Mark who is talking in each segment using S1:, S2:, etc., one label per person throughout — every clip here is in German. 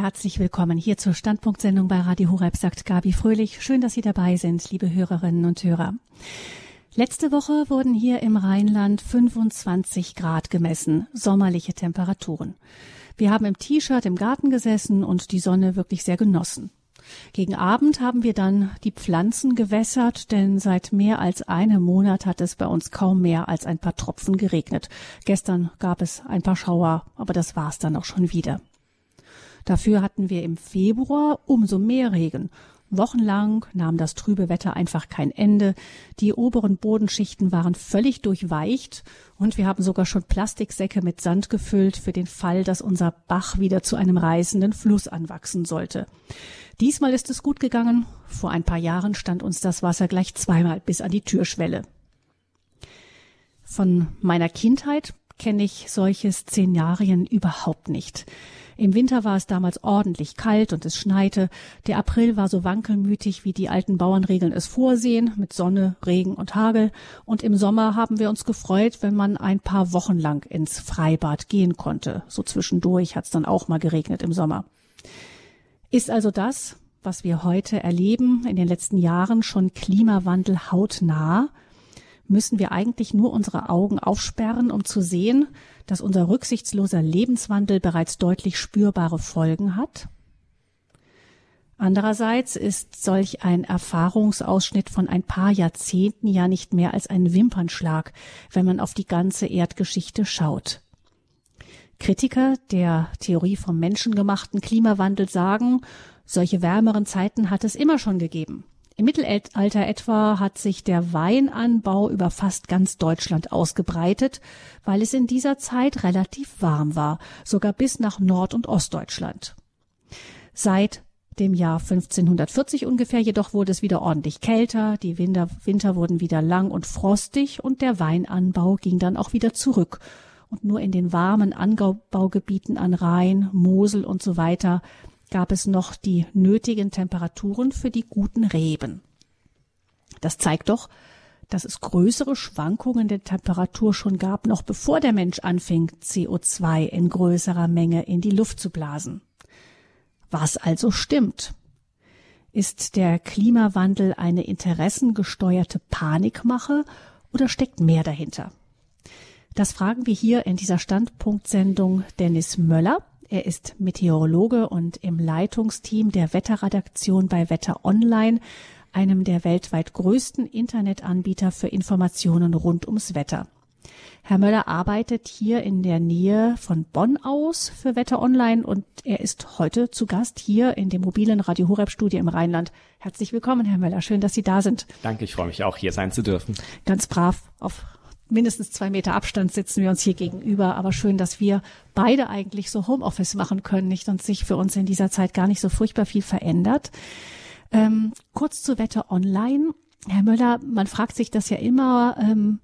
S1: Herzlich willkommen hier zur Standpunktsendung bei Radio Horeb, sagt Gabi Fröhlich. Schön, dass Sie dabei sind, liebe Hörerinnen und Hörer. Letzte Woche wurden hier im Rheinland 25 Grad gemessen, sommerliche Temperaturen. Wir haben im T-Shirt im Garten gesessen und die Sonne wirklich sehr genossen. Gegen Abend haben wir dann die Pflanzen gewässert, denn seit mehr als einem Monat hat es bei uns kaum mehr als ein paar Tropfen geregnet. Gestern gab es ein paar Schauer, aber das war's dann auch schon wieder. Dafür hatten wir im Februar umso mehr Regen Wochenlang nahm das trübe Wetter einfach kein Ende. Die oberen Bodenschichten waren völlig durchweicht und wir haben sogar schon Plastiksäcke mit Sand gefüllt für den Fall, dass unser Bach wieder zu einem reißenden Fluss anwachsen sollte. Diesmal ist es gut gegangen. Vor ein paar Jahren stand uns das Wasser gleich zweimal bis an die Türschwelle. Von meiner Kindheit kenne ich solche Szenarien überhaupt nicht. Im Winter war es damals ordentlich kalt und es schneite. Der April war so wankelmütig, wie die alten Bauernregeln es vorsehen, mit Sonne, Regen und Hagel. Und im Sommer haben wir uns gefreut, wenn man ein paar Wochen lang ins Freibad gehen konnte. So zwischendurch hat es dann auch mal geregnet im Sommer. Ist also das, was wir heute erleben, in den letzten Jahren schon Klimawandel hautnah? Müssen wir eigentlich nur unsere Augen aufsperren, um zu sehen, dass unser rücksichtsloser Lebenswandel bereits deutlich spürbare Folgen hat? Andererseits ist solch ein Erfahrungsausschnitt von ein paar Jahrzehnten ja nicht mehr als ein Wimpernschlag, wenn man auf die ganze Erdgeschichte schaut. Kritiker der Theorie vom menschengemachten Klimawandel sagen, solche wärmeren Zeiten hat es immer schon gegeben. Im Mittelalter etwa hat sich der Weinanbau über fast ganz Deutschland ausgebreitet, weil es in dieser Zeit relativ warm war, sogar bis nach Nord- und Ostdeutschland. Seit dem Jahr 1540 ungefähr jedoch wurde es wieder ordentlich kälter, die Winter, Winter wurden wieder lang und frostig und der Weinanbau ging dann auch wieder zurück. Und nur in den warmen Anbaugebieten an Rhein, Mosel und so weiter gab es noch die nötigen Temperaturen für die guten Reben. Das zeigt doch, dass es größere Schwankungen der Temperatur schon gab, noch bevor der Mensch anfing, CO2 in größerer Menge in die Luft zu blasen. Was also stimmt? Ist der Klimawandel eine interessengesteuerte Panikmache oder steckt mehr dahinter? Das fragen wir hier in dieser Standpunktsendung Dennis Möller. Er ist Meteorologe und im Leitungsteam der Wetterredaktion bei Wetter Online, einem der weltweit größten Internetanbieter für Informationen rund ums Wetter. Herr Möller arbeitet hier in der Nähe von Bonn aus für Wetter Online und er ist heute zu Gast hier in dem mobilen Radio Horeb Studio im Rheinland. Herzlich willkommen, Herr Möller. Schön, dass Sie da sind.
S2: Danke, ich freue mich auch, hier sein zu dürfen.
S1: Ganz brav auf mindestens zwei Meter Abstand sitzen wir uns hier gegenüber. Aber schön, dass wir beide eigentlich so Homeoffice machen können, nicht? Und sich für uns in dieser Zeit gar nicht so furchtbar viel verändert. Ähm, kurz zu Wetter online. Herr Möller, man fragt sich das ja immer, ähm,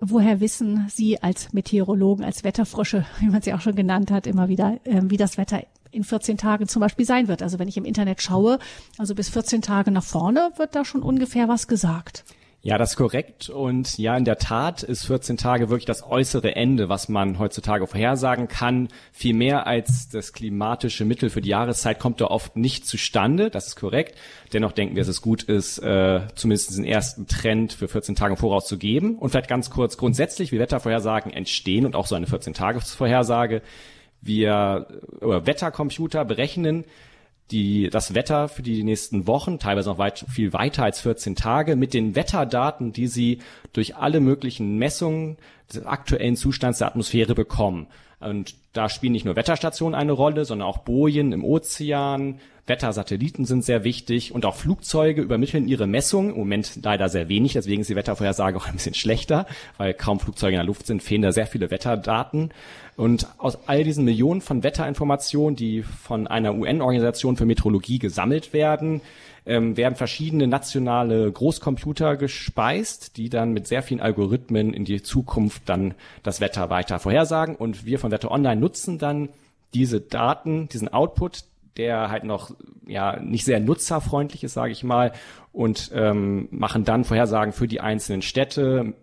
S1: woher wissen Sie als Meteorologen, als Wetterfrösche, wie man sie auch schon genannt hat, immer wieder, ähm, wie das Wetter in 14 Tagen zum Beispiel sein wird. Also wenn ich im Internet schaue, also bis 14 Tage nach vorne wird da schon ungefähr was gesagt.
S2: Ja, das ist korrekt. Und ja, in der Tat ist 14 Tage wirklich das äußere Ende, was man heutzutage vorhersagen kann. Viel mehr als das klimatische Mittel für die Jahreszeit kommt da oft nicht zustande. Das ist korrekt. Dennoch denken wir, dass es gut ist, äh, zumindest den ersten Trend für 14 Tage vorauszugeben. Und vielleicht ganz kurz grundsätzlich, wie Wettervorhersagen entstehen und auch so eine 14-Tages-Vorhersage. Wir, oder Wettercomputer berechnen die, das Wetter für die nächsten Wochen, teilweise noch weit, viel weiter als 14 Tage, mit den Wetterdaten, die sie durch alle möglichen Messungen des aktuellen Zustands der Atmosphäre bekommen. Und da spielen nicht nur Wetterstationen eine Rolle, sondern auch Bojen im Ozean, Wettersatelliten sind sehr wichtig und auch Flugzeuge übermitteln ihre Messungen. Im Moment leider sehr wenig, deswegen ist die Wettervorhersage auch ein bisschen schlechter, weil kaum Flugzeuge in der Luft sind, fehlen da sehr viele Wetterdaten. Und aus all diesen Millionen von Wetterinformationen, die von einer UN-Organisation für Meteorologie gesammelt werden, ähm, werden verschiedene nationale Großcomputer gespeist, die dann mit sehr vielen Algorithmen in die Zukunft dann das Wetter weiter vorhersagen. Und wir von Wetter Online nutzen dann diese Daten, diesen Output, der halt noch ja nicht sehr nutzerfreundlich ist, sage ich mal, und ähm, machen dann Vorhersagen für die einzelnen Städte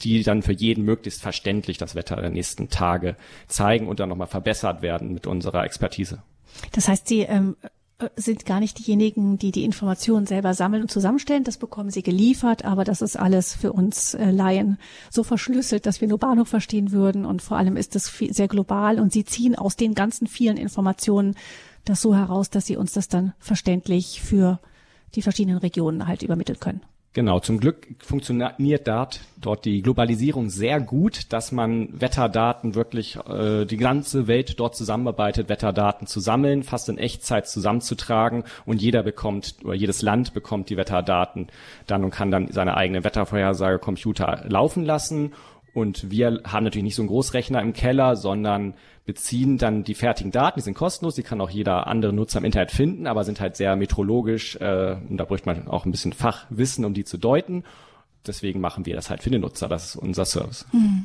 S2: die dann für jeden möglichst verständlich das Wetter der nächsten Tage zeigen und dann nochmal verbessert werden mit unserer Expertise.
S1: Das heißt, Sie ähm, äh, sind gar nicht diejenigen, die die Informationen selber sammeln und zusammenstellen. Das bekommen sie geliefert, aber das ist alles für uns äh, Laien so verschlüsselt, dass wir nur Bahnhof verstehen würden. Und vor allem ist es sehr global und sie ziehen aus den ganzen vielen Informationen das so heraus, dass sie uns das dann verständlich für die verschiedenen Regionen halt übermitteln können.
S2: Genau, zum Glück funktioniert dort, dort die Globalisierung sehr gut, dass man Wetterdaten wirklich, äh, die ganze Welt dort zusammenarbeitet, Wetterdaten zu sammeln, fast in Echtzeit zusammenzutragen und jeder bekommt, oder jedes Land bekommt die Wetterdaten dann und kann dann seine eigene Wettervorhersage Computer laufen lassen und wir haben natürlich nicht so einen Großrechner im Keller, sondern beziehen dann die fertigen Daten, die sind kostenlos, die kann auch jeder andere Nutzer im Internet finden, aber sind halt sehr meteorologisch äh, und da bräuchte man auch ein bisschen Fachwissen, um die zu deuten. Deswegen machen wir das halt für den Nutzer, das ist unser Service. Hm.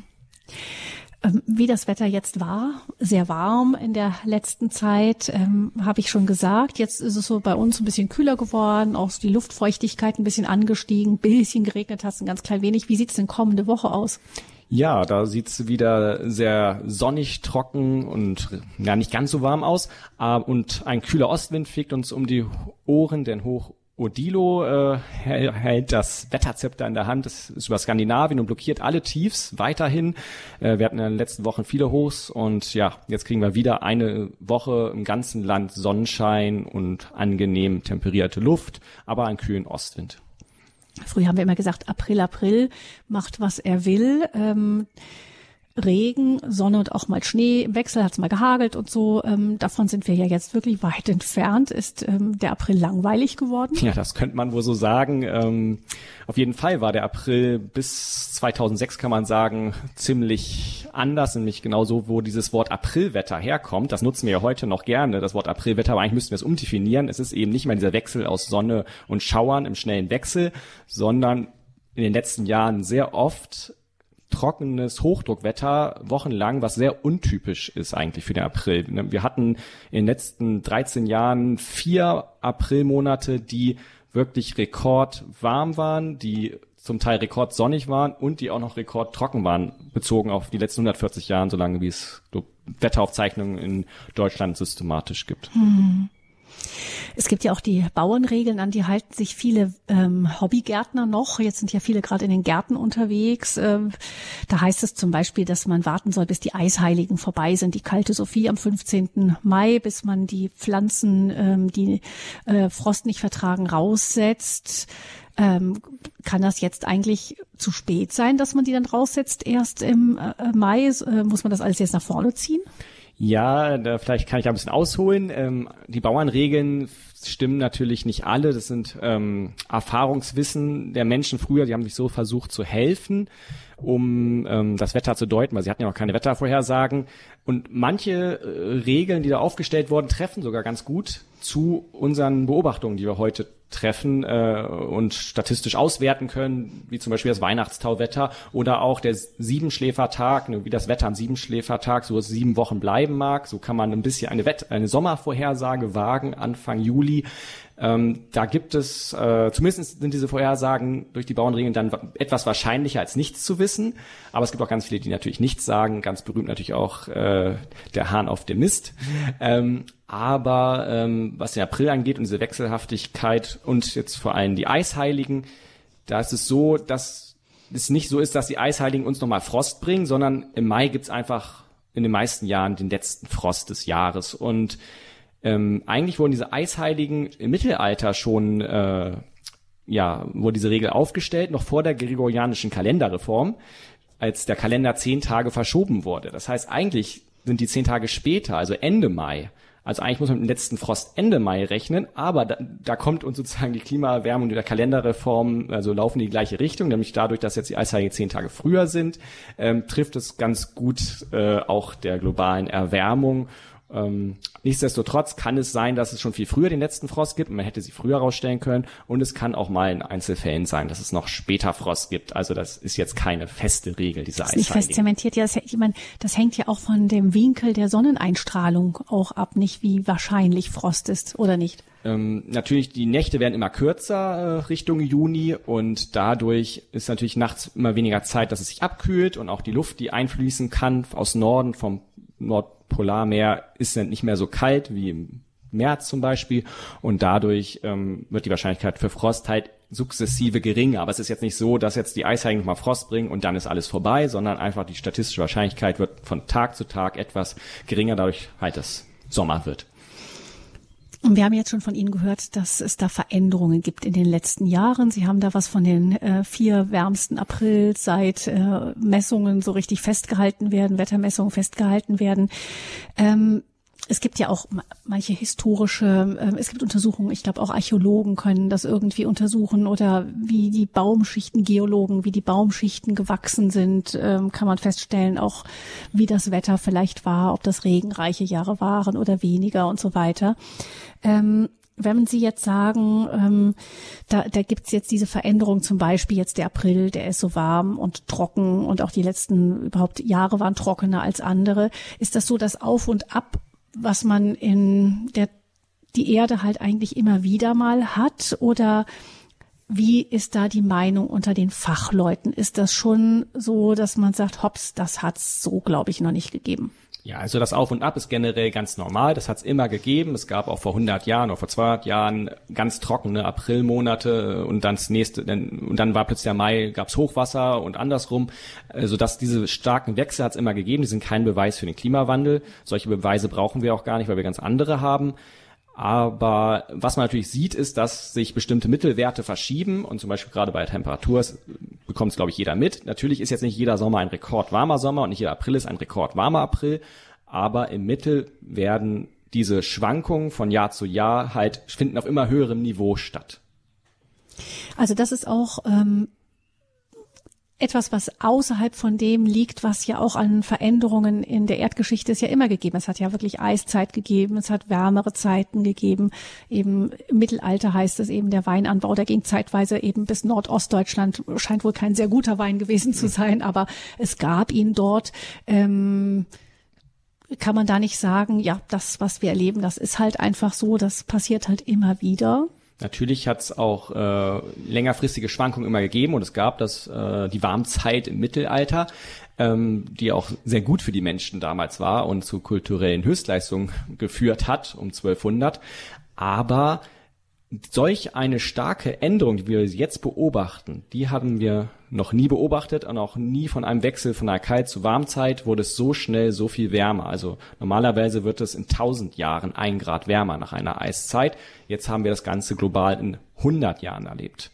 S1: Wie das Wetter jetzt war, sehr warm in der letzten Zeit, ähm, habe ich schon gesagt. Jetzt ist es so bei uns ein bisschen kühler geworden, auch die Luftfeuchtigkeit ein bisschen angestiegen, bisschen geregnet es ein ganz klein wenig. Wie sieht's denn kommende Woche aus?
S2: Ja, da sieht's wieder sehr sonnig, trocken und ja nicht ganz so warm aus. Und ein kühler Ostwind fegt uns um die Ohren, denn hoch Odilo äh, hält das Wetterzepter in der Hand, das ist über Skandinavien und blockiert alle Tiefs weiterhin. Äh, wir hatten in den letzten Wochen viele Hochs und ja, jetzt kriegen wir wieder eine Woche im ganzen Land Sonnenschein und angenehm temperierte Luft, aber einen kühlen Ostwind.
S1: Früher haben wir immer gesagt, April, April macht, was er will. Ähm, Regen, Sonne und auch mal Schnee. Im Wechsel hat es mal gehagelt und so. Ähm, davon sind wir ja jetzt wirklich weit entfernt. Ist ähm, der April langweilig geworden?
S2: Ja, das könnte man wohl so sagen. Ähm, auf jeden Fall war der April bis 2006, kann man sagen, ziemlich anders, nämlich genau so, wo dieses Wort Aprilwetter herkommt. Das nutzen wir ja heute noch gerne, das Wort Aprilwetter, aber eigentlich müssten wir es umdefinieren. Es ist eben nicht mehr dieser Wechsel aus Sonne und Schauern im schnellen Wechsel, sondern in den letzten Jahren sehr oft trockenes Hochdruckwetter wochenlang, was sehr untypisch ist eigentlich für den April. Wir hatten in den letzten 13 Jahren vier Aprilmonate, die wirklich rekordwarm waren, die zum Teil rekordsonnig waren und die auch noch rekordtrocken waren, bezogen auf die letzten 140 Jahre, solange wie es Wetteraufzeichnungen in Deutschland systematisch gibt. Hm.
S1: Es gibt ja auch die Bauernregeln, an die halten sich viele ähm, Hobbygärtner noch. Jetzt sind ja viele gerade in den Gärten unterwegs. Ähm, da heißt es zum Beispiel, dass man warten soll, bis die Eisheiligen vorbei sind, die kalte Sophie am 15. Mai, bis man die Pflanzen, ähm, die äh, Frost nicht vertragen, raussetzt. Ähm, kann das jetzt eigentlich zu spät sein, dass man die dann raussetzt erst im äh, Mai? Äh, muss man das alles jetzt nach vorne ziehen?
S2: Ja, da, vielleicht kann ich ein bisschen ausholen. Ähm, die Bauernregeln stimmen natürlich nicht alle. Das sind ähm, Erfahrungswissen der Menschen früher, die haben sich so versucht zu helfen, um ähm, das Wetter zu deuten, weil sie hatten ja noch keine Wettervorhersagen. Und manche äh, Regeln, die da aufgestellt wurden, treffen sogar ganz gut zu unseren Beobachtungen, die wir heute treffen äh, und statistisch auswerten können, wie zum Beispiel das Weihnachtstauwetter oder auch der Siebenschläfertag, ne, wie das Wetter am Siebenschläfertag so sieben Wochen bleiben mag. So kann man ein bisschen eine, Wett eine Sommervorhersage wagen Anfang Juli. Ähm, da gibt es, äh, zumindest sind diese Vorhersagen durch die Bauernregeln dann etwas wahrscheinlicher als nichts zu wissen. Aber es gibt auch ganz viele, die natürlich nichts sagen. Ganz berühmt natürlich auch äh, der Hahn auf dem Mist. Ähm, aber ähm, was den April angeht und diese Wechselhaftigkeit und jetzt vor allem die Eisheiligen, da ist es so, dass es nicht so ist, dass die Eisheiligen uns nochmal Frost bringen, sondern im Mai gibt's einfach in den meisten Jahren den letzten Frost des Jahres. Und ähm, eigentlich wurden diese Eisheiligen im Mittelalter schon, äh, ja, wurde diese Regel aufgestellt, noch vor der gregorianischen Kalenderreform, als der Kalender zehn Tage verschoben wurde. Das heißt, eigentlich sind die zehn Tage später, also Ende Mai, also eigentlich muss man mit dem letzten Frost Ende Mai rechnen, aber da, da kommt uns sozusagen die Klimaerwärmung der Kalenderreform, also laufen die gleiche Richtung, nämlich dadurch, dass jetzt die Eisheiligen zehn Tage früher sind, ähm, trifft es ganz gut äh, auch der globalen Erwärmung ähm, nichtsdestotrotz kann es sein, dass es schon viel früher den letzten Frost gibt und man hätte sie früher rausstellen können. Und es kann auch mal in Einzelfällen sein, dass es noch später Frost gibt. Also das ist jetzt keine feste Regel, diese
S1: Eisheiligen. Nicht fest zementiert, ja. Das, ich meine, das hängt ja auch von dem Winkel der Sonneneinstrahlung auch ab, nicht wie wahrscheinlich Frost ist oder nicht.
S2: Ähm, natürlich, die Nächte werden immer kürzer äh, Richtung Juni und dadurch ist natürlich nachts immer weniger Zeit, dass es sich abkühlt und auch die Luft, die einfließen kann aus Norden vom Nordpolarmeer ist nicht mehr so kalt wie im März zum Beispiel und dadurch ähm, wird die Wahrscheinlichkeit für Frost halt sukzessive geringer. Aber es ist jetzt nicht so, dass jetzt die Eisheiligen nochmal Frost bringen und dann ist alles vorbei, sondern einfach die statistische Wahrscheinlichkeit wird von Tag zu Tag etwas geringer, dadurch halt es Sommer wird.
S1: Und wir haben jetzt schon von Ihnen gehört, dass es da Veränderungen gibt in den letzten Jahren. Sie haben da was von den äh, vier wärmsten April seit äh, Messungen so richtig festgehalten werden, Wettermessungen festgehalten werden. Ähm, es gibt ja auch manche historische, äh, es gibt Untersuchungen, ich glaube auch Archäologen können das irgendwie untersuchen oder wie die Baumschichten, Geologen, wie die Baumschichten gewachsen sind, ähm, kann man feststellen, auch wie das Wetter vielleicht war, ob das regenreiche Jahre waren oder weniger und so weiter. Ähm, wenn Sie jetzt sagen, ähm, da, da gibt es jetzt diese Veränderung, zum Beispiel jetzt der April, der ist so warm und trocken und auch die letzten überhaupt Jahre waren trockener als andere, ist das so das Auf und Ab, was man in der die Erde halt eigentlich immer wieder mal hat oder wie ist da die Meinung unter den Fachleuten? Ist das schon so, dass man sagt, hops, das hat's so, glaube ich, noch nicht gegeben?
S2: Ja, also das Auf und Ab ist generell ganz normal. Das hat es immer gegeben. Es gab auch vor 100 Jahren oder vor 200 Jahren ganz trockene Aprilmonate und dann das nächste, und dann war plötzlich der Mai, gab's Hochwasser und andersrum. Also dass diese starken Wechsel hat es immer gegeben. Die sind kein Beweis für den Klimawandel. Solche Beweise brauchen wir auch gar nicht, weil wir ganz andere haben. Aber was man natürlich sieht, ist, dass sich bestimmte Mittelwerte verschieben und zum Beispiel gerade bei Temperatur bekommt es, glaube ich, jeder mit. Natürlich ist jetzt nicht jeder Sommer ein rekordwarmer Sommer und nicht jeder April ist ein rekordwarmer April, aber im Mittel werden diese Schwankungen von Jahr zu Jahr halt finden auf immer höherem Niveau statt.
S1: Also das ist auch ähm, etwas, was außerhalb von dem liegt, was ja auch an Veränderungen in der Erdgeschichte es ja immer gegeben. Es hat ja wirklich Eiszeit gegeben, es hat wärmere Zeiten gegeben. Eben im Mittelalter heißt es eben der Weinanbau, der ging zeitweise eben bis Nordostdeutschland, scheint wohl kein sehr guter Wein gewesen zu sein, aber es gab ihn dort. Ähm, kann man da nicht sagen, ja, das, was wir erleben, das ist halt einfach so, das passiert halt immer wieder.
S2: Natürlich hat es auch äh, längerfristige Schwankungen immer gegeben und es gab das äh, die Warmzeit im Mittelalter, ähm, die auch sehr gut für die Menschen damals war und zu kulturellen Höchstleistungen geführt hat um 1200. Aber solch eine starke Änderung, die wir jetzt beobachten, die haben wir noch nie beobachtet und auch nie von einem Wechsel von einer Kalt- zu Warmzeit wurde es so schnell so viel wärmer. Also normalerweise wird es in 1000 Jahren ein Grad wärmer nach einer Eiszeit. Jetzt haben wir das Ganze global in 100 Jahren erlebt.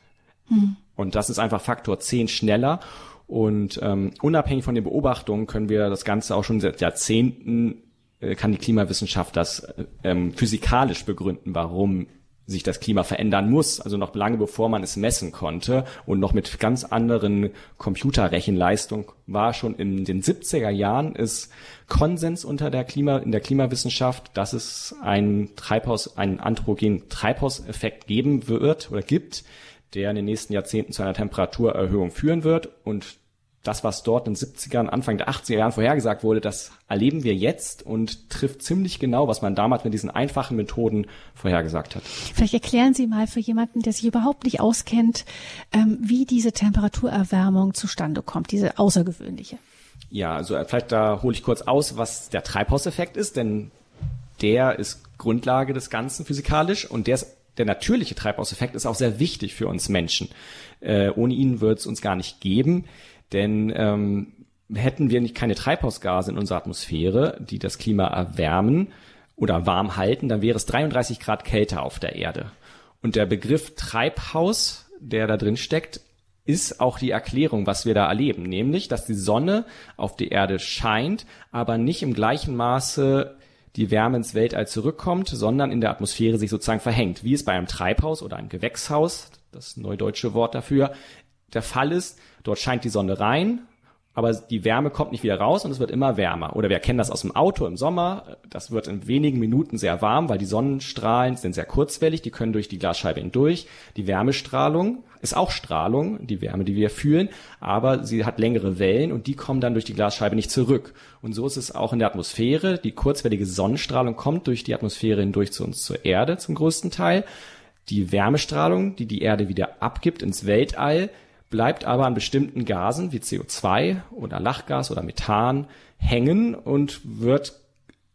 S2: Hm. Und das ist einfach Faktor 10 schneller. Und ähm, unabhängig von den Beobachtungen können wir das Ganze auch schon seit Jahrzehnten äh, kann die Klimawissenschaft das äh, ähm, physikalisch begründen, warum sich das Klima verändern muss, also noch lange bevor man es messen konnte und noch mit ganz anderen Computerrechenleistung war schon in den 70er Jahren ist Konsens unter der Klima, in der Klimawissenschaft, dass es einen Treibhaus, einen anthropogenen Treibhauseffekt geben wird oder gibt, der in den nächsten Jahrzehnten zu einer Temperaturerhöhung führen wird und das, was dort in den 70ern, Anfang der 80er Jahren vorhergesagt wurde, das erleben wir jetzt und trifft ziemlich genau, was man damals mit diesen einfachen Methoden vorhergesagt hat.
S1: Vielleicht erklären Sie mal für jemanden, der sich überhaupt nicht auskennt, ähm, wie diese Temperaturerwärmung zustande kommt, diese außergewöhnliche.
S2: Ja, also äh, vielleicht da hole ich kurz aus, was der Treibhauseffekt ist, denn der ist Grundlage des Ganzen physikalisch und der ist der natürliche Treibhauseffekt ist auch sehr wichtig für uns Menschen. Äh, ohne ihn wird es uns gar nicht geben. Denn ähm, hätten wir nicht keine Treibhausgase in unserer Atmosphäre, die das Klima erwärmen oder warm halten, dann wäre es 33 Grad kälter auf der Erde. Und der Begriff Treibhaus, der da drin steckt, ist auch die Erklärung, was wir da erleben, nämlich, dass die Sonne auf die Erde scheint, aber nicht im gleichen Maße die Wärme ins Weltall zurückkommt, sondern in der Atmosphäre sich sozusagen verhängt, wie es bei einem Treibhaus oder einem Gewächshaus, das neudeutsche Wort dafür, der Fall ist. Dort scheint die Sonne rein, aber die Wärme kommt nicht wieder raus und es wird immer wärmer. Oder wir kennen das aus dem Auto im Sommer. Das wird in wenigen Minuten sehr warm, weil die Sonnenstrahlen sind sehr kurzwellig, die können durch die Glasscheibe hindurch. Die Wärmestrahlung ist auch Strahlung, die Wärme, die wir fühlen, aber sie hat längere Wellen und die kommen dann durch die Glasscheibe nicht zurück. Und so ist es auch in der Atmosphäre. Die kurzwellige Sonnenstrahlung kommt durch die Atmosphäre hindurch zu uns zur Erde zum größten Teil. Die Wärmestrahlung, die die Erde wieder abgibt ins Weltall, bleibt aber an bestimmten Gasen wie CO2 oder Lachgas oder Methan hängen und wird,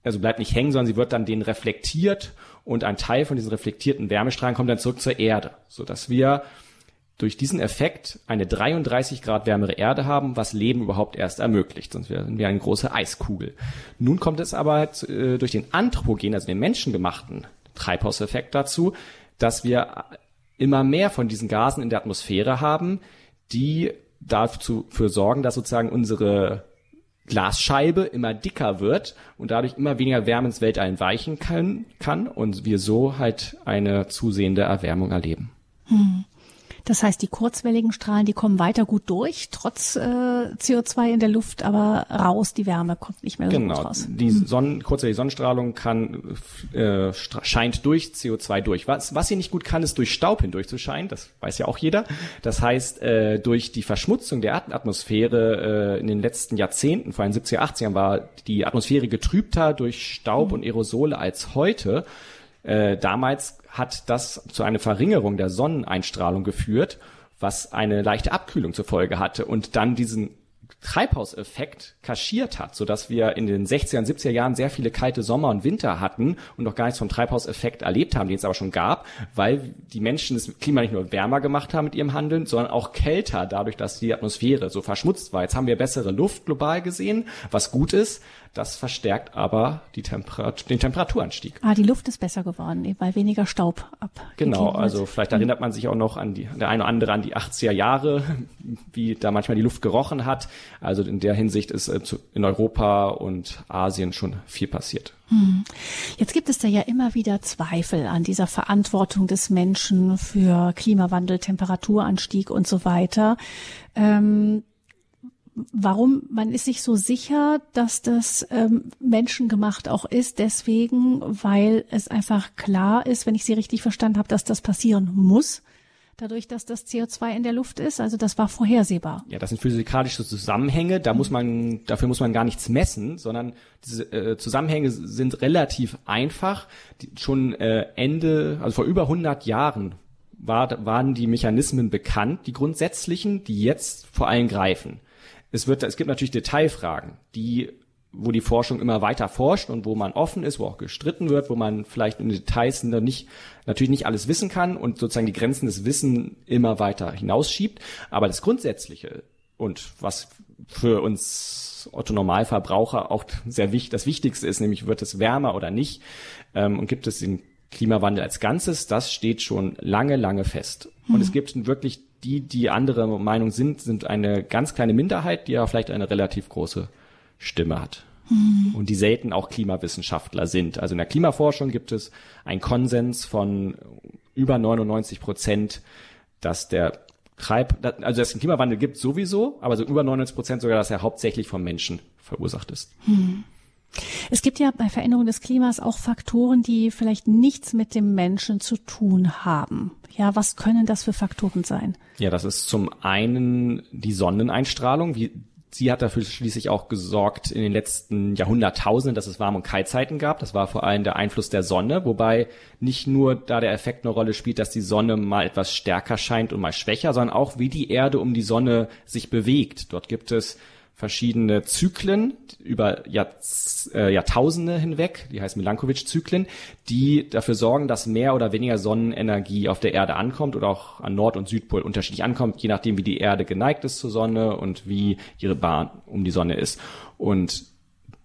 S2: also bleibt nicht hängen, sondern sie wird dann denen reflektiert und ein Teil von diesen reflektierten Wärmestrahlen kommt dann zurück zur Erde, so dass wir durch diesen Effekt eine 33 Grad wärmere Erde haben, was Leben überhaupt erst ermöglicht. Sonst wären wir eine große Eiskugel. Nun kommt es aber äh, durch den Anthropogen, also den menschengemachten Treibhauseffekt dazu, dass wir immer mehr von diesen Gasen in der Atmosphäre haben, die dafür sorgen, dass sozusagen unsere Glasscheibe immer dicker wird und dadurch immer weniger Wärme ins Weltall entweichen kann, kann und wir so halt eine zusehende Erwärmung erleben. Hm.
S1: Das heißt, die kurzwelligen Strahlen, die kommen weiter gut durch, trotz äh, CO2 in der Luft, aber raus, die Wärme kommt nicht mehr so
S2: genau.
S1: gut raus.
S2: Die hm. Sonnen, kurzwellige Sonnenstrahlung kann, äh, scheint durch CO2 durch. Was, was sie nicht gut kann, ist durch Staub hindurch zu scheinen, das weiß ja auch jeder. Das heißt, äh, durch die Verschmutzung der Erdatmosphäre äh, in den letzten Jahrzehnten, vor allem 70er, 80ern, war die Atmosphäre getrübter durch Staub hm. und Aerosole als heute. Äh, damals hat das zu einer Verringerung der Sonneneinstrahlung geführt, was eine leichte Abkühlung zur Folge hatte und dann diesen Treibhauseffekt kaschiert hat, so dass wir in den 60er und 70er Jahren sehr viele kalte Sommer und Winter hatten und noch gar nichts vom Treibhauseffekt erlebt haben, den es aber schon gab, weil die Menschen das Klima nicht nur wärmer gemacht haben mit ihrem Handeln, sondern auch kälter, dadurch, dass die Atmosphäre so verschmutzt war. Jetzt haben wir bessere Luft global gesehen, was gut ist, das verstärkt aber die Temperat den Temperaturanstieg.
S1: Ah, die Luft ist besser geworden, weil weniger Staub ab.
S2: Genau, also vielleicht mhm. erinnert man sich auch noch an die, der eine oder andere an die 80er Jahre, wie da manchmal die Luft gerochen hat. Also in der Hinsicht ist äh, in Europa und Asien schon viel passiert.
S1: Hm. Jetzt gibt es da ja immer wieder Zweifel an dieser Verantwortung des Menschen für Klimawandel, Temperaturanstieg und so weiter. Ähm, warum man ist sich so sicher, dass das ähm, menschengemacht auch ist, deswegen, weil es einfach klar ist, wenn ich Sie richtig verstanden habe, dass das passieren muss, dadurch, dass das CO2 in der Luft ist. Also das war vorhersehbar.
S2: Ja, das sind physikalische Zusammenhänge. Da muss man, dafür muss man gar nichts messen, sondern diese äh, Zusammenhänge sind relativ einfach. Die, schon äh, Ende, also vor über 100 Jahren war, waren die Mechanismen bekannt, die grundsätzlichen, die jetzt vor allem greifen es wird, es gibt natürlich Detailfragen, die, wo die Forschung immer weiter forscht und wo man offen ist, wo auch gestritten wird, wo man vielleicht in Details noch nicht, natürlich nicht alles wissen kann und sozusagen die Grenzen des Wissen immer weiter hinausschiebt. Aber das Grundsätzliche und was für uns Otto Normalverbraucher auch sehr wichtig, das Wichtigste ist, nämlich wird es wärmer oder nicht ähm, und gibt es den Klimawandel als Ganzes, das steht schon lange, lange fest. Und es hm. gibt wirklich die, die andere Meinung sind, sind eine ganz kleine Minderheit, die ja vielleicht eine relativ große Stimme hat. Mhm. Und die selten auch Klimawissenschaftler sind. Also in der Klimaforschung gibt es einen Konsens von über 99 Prozent, dass der Treib, also dass es einen Klimawandel gibt sowieso, aber so über 99 Prozent sogar, dass er hauptsächlich vom Menschen verursacht ist. Mhm.
S1: Es gibt ja bei Veränderung des Klimas auch Faktoren, die vielleicht nichts mit dem Menschen zu tun haben. Ja, was können das für Faktoren sein?
S2: Ja, das ist zum einen die Sonneneinstrahlung, wie Sie hat dafür schließlich auch gesorgt in den letzten Jahrhunderttausenden, dass es Warm- und Kaltzeiten gab. Das war vor allem der Einfluss der Sonne, wobei nicht nur da der Effekt eine Rolle spielt, dass die Sonne mal etwas stärker scheint und mal schwächer, sondern auch wie die Erde um die Sonne sich bewegt. Dort gibt es verschiedene Zyklen über äh, Jahrtausende hinweg, die heißen Milankovitch-Zyklen, die dafür sorgen, dass mehr oder weniger Sonnenenergie auf der Erde ankommt oder auch an Nord- und Südpol unterschiedlich ankommt, je nachdem, wie die Erde geneigt ist zur Sonne und wie ihre Bahn um die Sonne ist. Und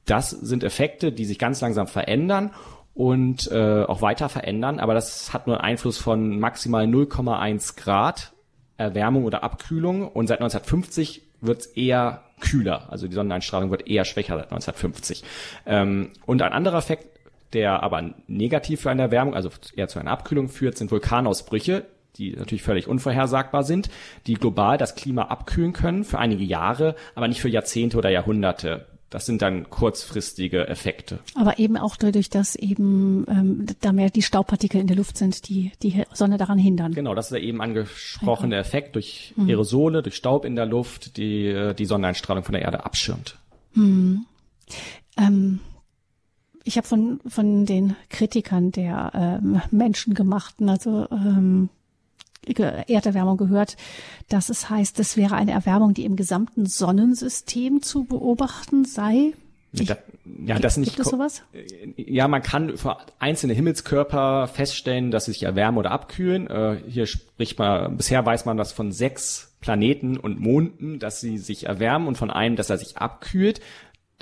S2: das sind Effekte, die sich ganz langsam verändern und äh, auch weiter verändern, aber das hat nur einen Einfluss von maximal 0,1 Grad Erwärmung oder Abkühlung und seit 1950 wird es eher kühler. Also die Sonneneinstrahlung wird eher schwächer seit 1950. Ähm, und ein anderer Effekt, der aber negativ für eine Erwärmung, also eher zu einer Abkühlung führt, sind Vulkanausbrüche, die natürlich völlig unvorhersagbar sind, die global das Klima abkühlen können für einige Jahre, aber nicht für Jahrzehnte oder Jahrhunderte. Das sind dann kurzfristige Effekte.
S1: Aber eben auch dadurch, dass eben ähm, da mehr die Staubpartikel in der Luft sind, die die Sonne daran hindern.
S2: Genau, das ist der eben angesprochene. Effekt durch hm. Aerosole, durch Staub in der Luft, die äh, die Sonneneinstrahlung von der Erde abschirmt. Hm.
S1: Ähm, ich habe von von den Kritikern der ähm, menschengemachten, also ähm, Erderwärmung gehört, dass es heißt, es wäre eine Erwärmung, die im gesamten Sonnensystem zu beobachten sei.
S2: Ich, ja, das nicht.
S1: Gibt es sowas?
S2: Ja, man kann für einzelne Himmelskörper feststellen, dass sie sich erwärmen oder abkühlen. Äh, hier spricht man, bisher weiß man das von sechs Planeten und Monden, dass sie sich erwärmen und von einem, dass er sich abkühlt.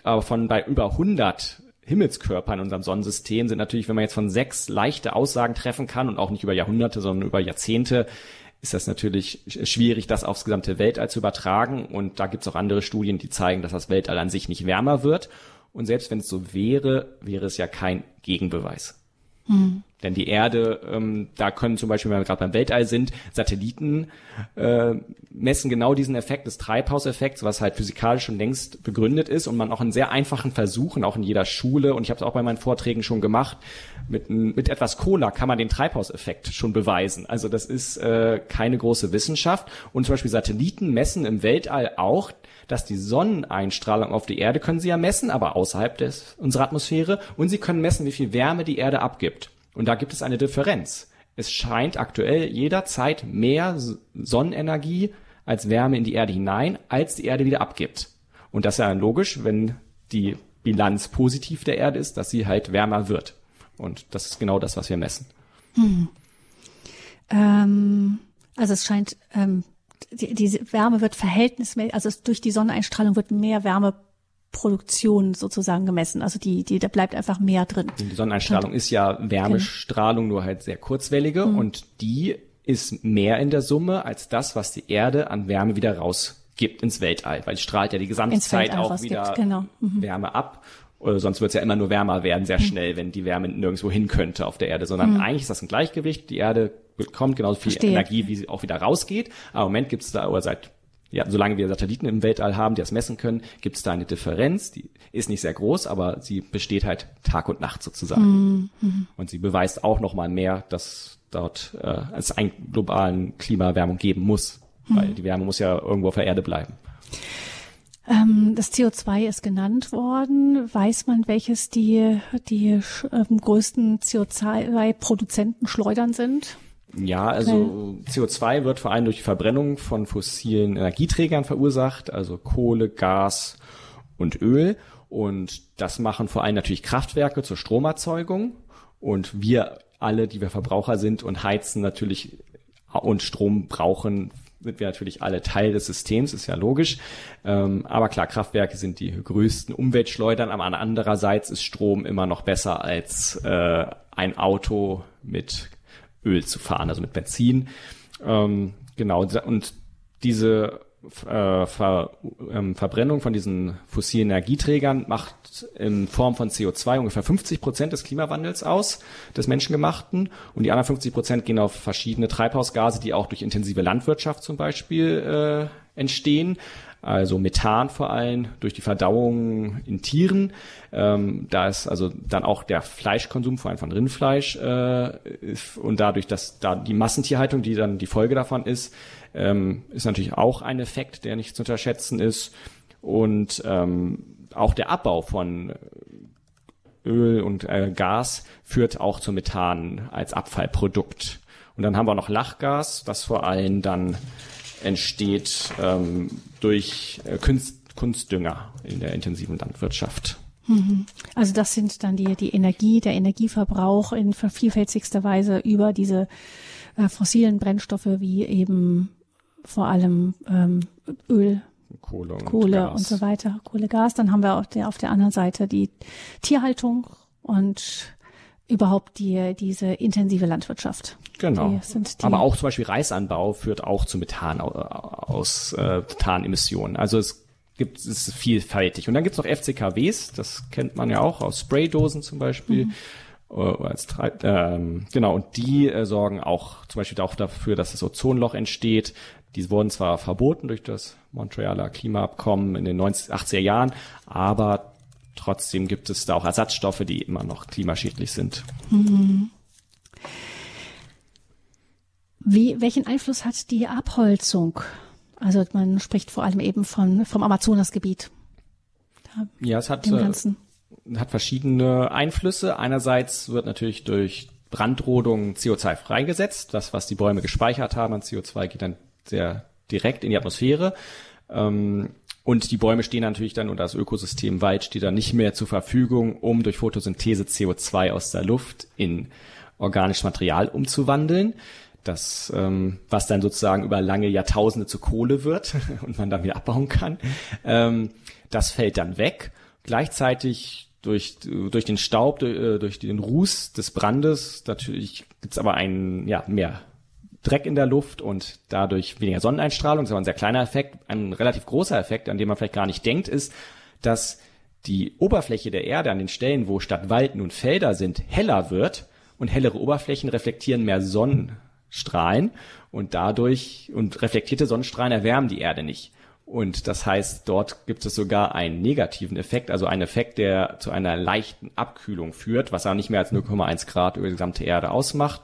S2: Aber von bei über 100 Himmelskörper in unserem Sonnensystem sind natürlich, wenn man jetzt von sechs leichte Aussagen treffen kann und auch nicht über Jahrhunderte, sondern über Jahrzehnte, ist das natürlich schwierig, das aufs gesamte Weltall zu übertragen. Und da gibt es auch andere Studien, die zeigen, dass das Weltall an sich nicht wärmer wird. Und selbst wenn es so wäre, wäre es ja kein Gegenbeweis. Hm. Denn die Erde, ähm, da können zum Beispiel, wenn wir gerade beim Weltall sind, Satelliten äh, messen genau diesen Effekt des Treibhauseffekts, was halt physikalisch schon längst begründet ist und man auch in sehr einfachen Versuchen, auch in jeder Schule, und ich habe es auch bei meinen Vorträgen schon gemacht, mit, mit etwas Cola kann man den Treibhauseffekt schon beweisen. Also das ist äh, keine große Wissenschaft. Und zum Beispiel Satelliten messen im Weltall auch, dass die Sonneneinstrahlung auf die Erde können sie ja messen, aber außerhalb des, unserer Atmosphäre. Und sie können messen, wie viel Wärme die Erde abgibt. Und da gibt es eine Differenz. Es scheint aktuell jederzeit mehr Sonnenenergie als Wärme in die Erde hinein, als die Erde wieder abgibt. Und das ist ja logisch, wenn die Bilanz positiv der Erde ist, dass sie halt wärmer wird. Und das ist genau das, was wir messen. Hm.
S1: Ähm, also es scheint, ähm, die, diese Wärme wird verhältnismäßig, also durch die Sonneneinstrahlung wird mehr Wärme Produktion sozusagen gemessen. Also die, die, da bleibt einfach mehr drin.
S2: Die Sonneneinstrahlung ist ja Wärmestrahlung, genau. nur halt sehr kurzwellige mhm. und die ist mehr in der Summe als das, was die Erde an Wärme wieder rausgibt ins Weltall, weil die strahlt ja die gesamte Zeit auch wieder genau. mhm. Wärme ab. Oder sonst wird es ja immer nur wärmer werden, sehr mhm. schnell, wenn die Wärme nirgendwo hin könnte auf der Erde, sondern mhm. eigentlich ist das ein Gleichgewicht. Die Erde bekommt genauso viel Verstehe. Energie, wie sie auch wieder rausgeht. Aber im Moment gibt es da, oder seit ja, solange wir Satelliten im Weltall haben, die das messen können, gibt es da eine Differenz, die ist nicht sehr groß, aber sie besteht halt Tag und Nacht sozusagen. Mhm. Und sie beweist auch nochmal mehr, dass dort äh, es einen globalen Klimaerwärmung geben muss, mhm. weil die Wärme muss ja irgendwo auf der Erde bleiben.
S1: Ähm, das CO2 ist genannt worden. Weiß man, welches die, die ähm, größten CO2-Produzenten schleudern sind?
S2: Ja, also okay. CO2 wird vor allem durch die Verbrennung von fossilen Energieträgern verursacht, also Kohle, Gas und Öl. Und das machen vor allem natürlich Kraftwerke zur Stromerzeugung. Und wir alle, die wir Verbraucher sind und heizen natürlich und Strom brauchen, sind wir natürlich alle Teil des Systems, ist ja logisch. Ähm, aber klar, Kraftwerke sind die größten Umweltschleudern, aber andererseits ist Strom immer noch besser als äh, ein Auto mit Öl zu fahren, also mit Benzin. Ähm, genau, und diese äh, Ver, ähm, Verbrennung von diesen fossilen Energieträgern macht in Form von CO2 ungefähr 50 Prozent des Klimawandels aus, des menschengemachten. Und die anderen 50 Prozent gehen auf verschiedene Treibhausgase, die auch durch intensive Landwirtschaft zum Beispiel äh, entstehen also Methan vor allem durch die Verdauung in Tieren. Ähm, da ist also dann auch der Fleischkonsum, vor allem von Rindfleisch, äh, und dadurch, dass da die Massentierhaltung, die dann die Folge davon ist, ähm, ist natürlich auch ein Effekt, der nicht zu unterschätzen ist. Und ähm, auch der Abbau von Öl und äh, Gas führt auch zu Methan als Abfallprodukt. Und dann haben wir noch Lachgas, das vor allem dann entsteht ähm, durch äh, Kunst, Kunstdünger in der intensiven Landwirtschaft.
S1: Mhm. Also das sind dann die, die Energie, der Energieverbrauch in vervielfältigster Weise über diese äh, fossilen Brennstoffe wie eben vor allem ähm, Öl, Kohle, und, Kohle und so weiter, Kohle, Gas. Dann haben wir auf der, auf der anderen Seite die Tierhaltung und überhaupt die, diese intensive Landwirtschaft.
S2: Genau. Aber auch zum Beispiel Reisanbau führt auch zu Methan aus äh, Methanemissionen. Also es gibt es ist vielfältig. Und dann gibt's noch FCKWs, das kennt man ja auch aus Spraydosen zum Beispiel. Mhm. Äh, als, ähm, genau, und die äh, sorgen auch zum Beispiel auch dafür, dass das Ozonloch entsteht. Die wurden zwar verboten durch das Montrealer Klimaabkommen in den 90, 80er Jahren, aber trotzdem gibt es da auch Ersatzstoffe, die immer noch klimaschädlich sind. Mhm.
S1: Wie, welchen Einfluss hat die Abholzung? Also man spricht vor allem eben von, vom Amazonasgebiet.
S2: Ja, es hat, äh, hat verschiedene Einflüsse. Einerseits wird natürlich durch Brandrodung CO2 freigesetzt. Das, was die Bäume gespeichert haben an CO2, geht dann sehr direkt in die Atmosphäre. Ähm, und die Bäume stehen natürlich dann und das Ökosystem Wald steht dann nicht mehr zur Verfügung, um durch Photosynthese CO2 aus der Luft in organisches Material umzuwandeln. Das, ähm, was dann sozusagen über lange Jahrtausende zu Kohle wird und man dann wieder abbauen kann. Ähm, das fällt dann weg. Gleichzeitig durch, durch den Staub, durch, äh, durch den Ruß des Brandes, natürlich gibt's aber einen, ja, mehr Dreck in der Luft und dadurch weniger Sonneneinstrahlung. Das ist aber ein sehr kleiner Effekt. Ein relativ großer Effekt, an den man vielleicht gar nicht denkt, ist, dass die Oberfläche der Erde an den Stellen, wo statt Wald nun Felder sind, heller wird und hellere Oberflächen reflektieren mehr Sonnenstrahlen und dadurch und reflektierte Sonnenstrahlen erwärmen die Erde nicht. Und das heißt, dort gibt es sogar einen negativen Effekt, also einen Effekt, der zu einer leichten Abkühlung führt, was aber nicht mehr als 0,1 Grad über die gesamte Erde ausmacht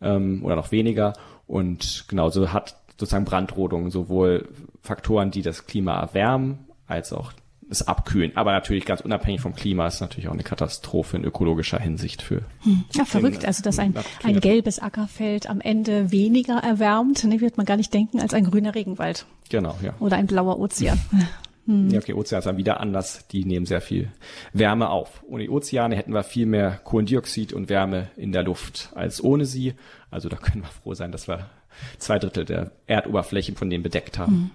S2: ähm, oder noch weniger. Und genauso hat sozusagen Brandrodung sowohl Faktoren, die das Klima erwärmen, als auch es abkühlen. Aber natürlich ganz unabhängig vom Klima ist natürlich auch eine Katastrophe in ökologischer Hinsicht für.
S1: Hm. Ja, verrückt. Also, dass ein, ein gelbes Ackerfeld am Ende weniger erwärmt, ne, wird man gar nicht denken als ein grüner Regenwald.
S2: Genau, ja.
S1: Oder ein blauer Ozean.
S2: Hm. Ja, okay, Ozeane sind wieder anders. Die nehmen sehr viel Wärme auf. Ohne die Ozeane hätten wir viel mehr Kohlendioxid und Wärme in der Luft als ohne sie. Also da können wir froh sein, dass wir zwei Drittel der Erdoberfläche von denen bedeckt haben.
S1: Hm.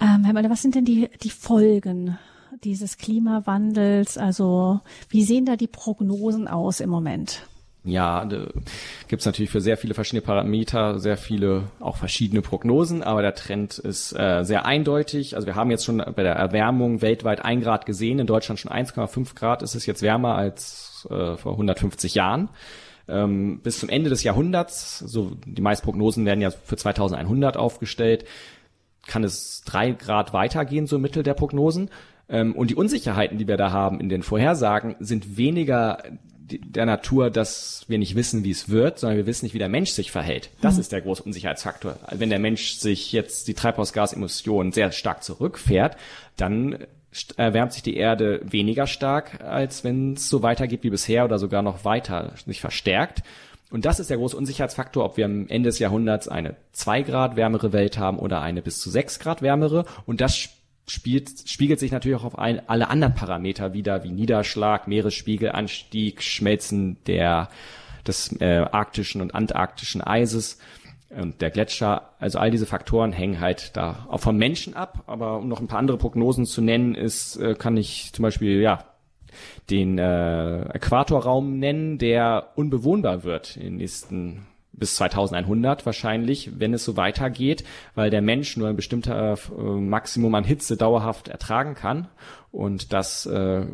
S1: Ähm, Herr Möller, was sind denn die, die Folgen dieses Klimawandels? Also wie sehen da die Prognosen aus im Moment?
S2: Ja, da gibt es natürlich für sehr viele verschiedene Parameter sehr viele auch verschiedene Prognosen, aber der Trend ist äh, sehr eindeutig. Also wir haben jetzt schon bei der Erwärmung weltweit ein Grad gesehen, in Deutschland schon 1,5 Grad ist es jetzt wärmer als äh, vor 150 Jahren. Ähm, bis zum Ende des Jahrhunderts, so die meisten Prognosen werden ja für 2100 aufgestellt, kann es drei Grad weitergehen, so im Mittel der Prognosen. Ähm, und die Unsicherheiten, die wir da haben in den Vorhersagen, sind weniger der Natur, dass wir nicht wissen, wie es wird, sondern wir wissen nicht, wie der Mensch sich verhält. Das mhm. ist der große Unsicherheitsfaktor. Wenn der Mensch sich jetzt die Treibhausgasemissionen sehr stark zurückfährt, dann erwärmt sich die Erde weniger stark, als wenn es so weitergeht wie bisher oder sogar noch weiter sich verstärkt. Und das ist der große Unsicherheitsfaktor, ob wir am Ende des Jahrhunderts eine zwei Grad wärmere Welt haben oder eine bis zu sechs Grad wärmere. Und das spielt, spiegelt sich natürlich auch auf ein, alle anderen Parameter wieder, wie Niederschlag, Meeresspiegelanstieg, Schmelzen der, des äh, arktischen und antarktischen Eises und der Gletscher. Also all diese Faktoren hängen halt da auch vom Menschen ab. Aber um noch ein paar andere Prognosen zu nennen, ist, äh, kann ich zum Beispiel, ja, den äh, Äquatorraum nennen, der unbewohnbar wird in den nächsten bis 2100 wahrscheinlich, wenn es so weitergeht, weil der Mensch nur ein bestimmter äh, Maximum an Hitze dauerhaft ertragen kann. Und das äh,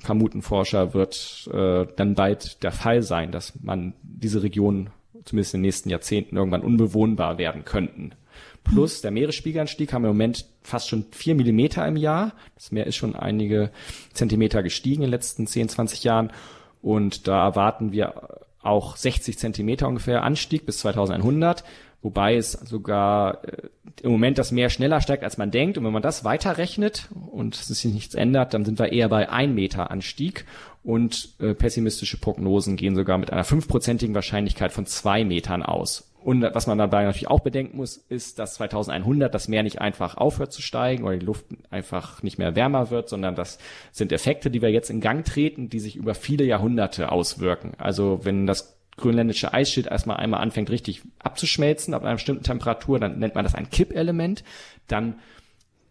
S2: vermuten Forscher wird äh, dann bald der Fall sein, dass man diese Region zumindest in den nächsten Jahrzehnten irgendwann unbewohnbar werden könnten. Plus der Meeresspiegelanstieg haben wir im Moment fast schon vier Millimeter im Jahr. Das Meer ist schon einige Zentimeter gestiegen in den letzten 10, 20 Jahren. Und da erwarten wir auch 60 Zentimeter ungefähr Anstieg bis 2100, wobei es sogar äh, im Moment das Meer schneller steigt, als man denkt. Und wenn man das weiterrechnet und sich nichts ändert, dann sind wir eher bei ein Meter Anstieg. Und äh, pessimistische Prognosen gehen sogar mit einer fünfprozentigen Wahrscheinlichkeit von zwei Metern aus. Und was man dabei natürlich auch bedenken muss, ist, dass 2100 das Meer nicht einfach aufhört zu steigen oder die Luft einfach nicht mehr wärmer wird, sondern das sind Effekte, die wir jetzt in Gang treten, die sich über viele Jahrhunderte auswirken. Also wenn das grönländische Eisschild erstmal einmal anfängt richtig abzuschmelzen ab einer bestimmten Temperatur, dann nennt man das ein Kippelement, dann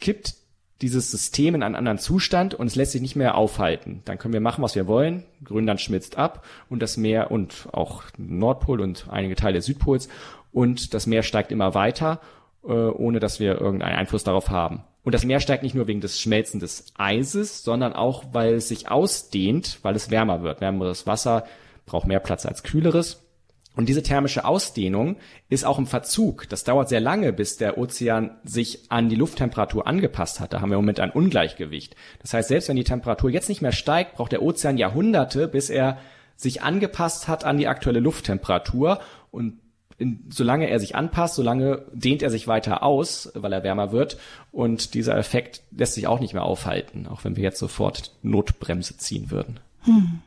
S2: kippt dieses System in einen anderen Zustand und es lässt sich nicht mehr aufhalten. Dann können wir machen, was wir wollen. Grönland schmilzt ab und das Meer und auch Nordpol und einige Teile des Südpols und das Meer steigt immer weiter, äh, ohne dass wir irgendeinen Einfluss darauf haben. Und das Meer steigt nicht nur wegen des Schmelzen des Eises, sondern auch, weil es sich ausdehnt, weil es wärmer wird. Wärmeres Wasser braucht mehr Platz als kühleres. Und diese thermische Ausdehnung ist auch im Verzug. Das dauert sehr lange, bis der Ozean sich an die Lufttemperatur angepasst hat. Da haben wir im Moment ein Ungleichgewicht. Das heißt, selbst wenn die Temperatur jetzt nicht mehr steigt, braucht der Ozean Jahrhunderte, bis er sich angepasst hat an die aktuelle Lufttemperatur. Und in, solange er sich anpasst, solange dehnt er sich weiter aus, weil er wärmer wird. Und dieser Effekt lässt sich auch nicht mehr aufhalten, auch wenn wir jetzt sofort Notbremse ziehen würden. Hm.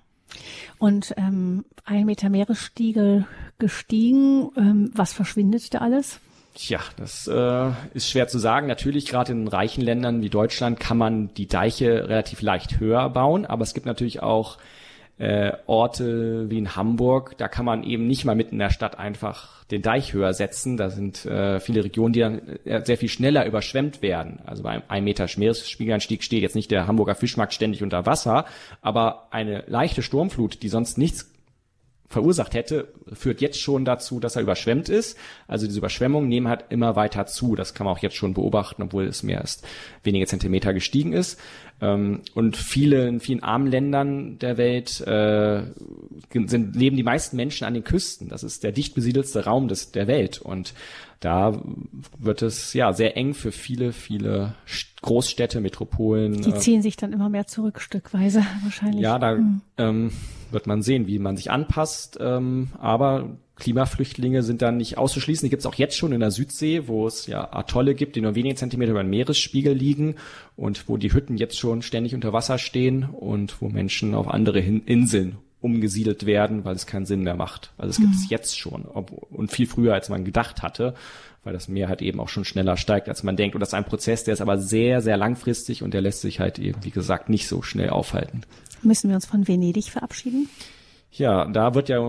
S1: Und ähm, ein Meter Meeresspiegel gestiegen. Ähm, was verschwindet da alles?
S2: Tja, das äh, ist schwer zu sagen. Natürlich, gerade in reichen Ländern wie Deutschland kann man die Deiche relativ leicht höher bauen, aber es gibt natürlich auch äh, Orte wie in Hamburg, da kann man eben nicht mal mitten in der Stadt einfach den Deich höher setzen. Da sind äh, viele Regionen, die dann äh, sehr viel schneller überschwemmt werden. Also bei einem 1 Meter Meeresspiegelanstieg steht jetzt nicht der Hamburger Fischmarkt ständig unter Wasser, aber eine leichte Sturmflut, die sonst nichts verursacht hätte, führt jetzt schon dazu, dass er überschwemmt ist. Also diese Überschwemmungen nehmen halt immer weiter zu. Das kann man auch jetzt schon beobachten, obwohl es mehr erst wenige Zentimeter gestiegen ist. Ähm, und viele, in vielen armen Ländern der Welt äh, sind, leben die meisten Menschen an den Küsten. Das ist der dicht besiedelste Raum des, der Welt. Und da wird es ja sehr eng für viele, viele Großstädte, Metropolen.
S1: Die äh, ziehen sich dann immer mehr zurück, stückweise wahrscheinlich.
S2: Ja, da hm. ähm, wird man sehen, wie man sich anpasst. Ähm, aber Klimaflüchtlinge sind dann nicht auszuschließen. Die gibt es auch jetzt schon in der Südsee, wo es ja Atolle gibt, die nur wenige Zentimeter über dem Meeresspiegel liegen und wo die Hütten jetzt schon ständig unter Wasser stehen und wo Menschen auf andere Inseln umgesiedelt werden, weil es keinen Sinn mehr macht. Also es gibt es mhm. jetzt schon und viel früher, als man gedacht hatte, weil das Meer halt eben auch schon schneller steigt, als man denkt. Und das ist ein Prozess, der ist aber sehr, sehr langfristig und der lässt sich halt eben, wie gesagt, nicht so schnell aufhalten.
S1: Müssen wir uns von Venedig verabschieden?
S2: Ja, da wird ja,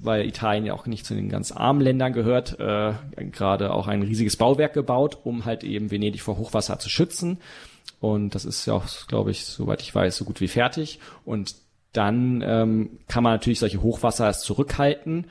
S2: weil Italien ja auch nicht zu den ganz armen Ländern gehört, äh, gerade auch ein riesiges Bauwerk gebaut, um halt eben Venedig vor Hochwasser zu schützen. Und das ist ja auch, glaube ich, soweit ich weiß, so gut wie fertig. Und dann ähm, kann man natürlich solche Hochwasser zurückhalten.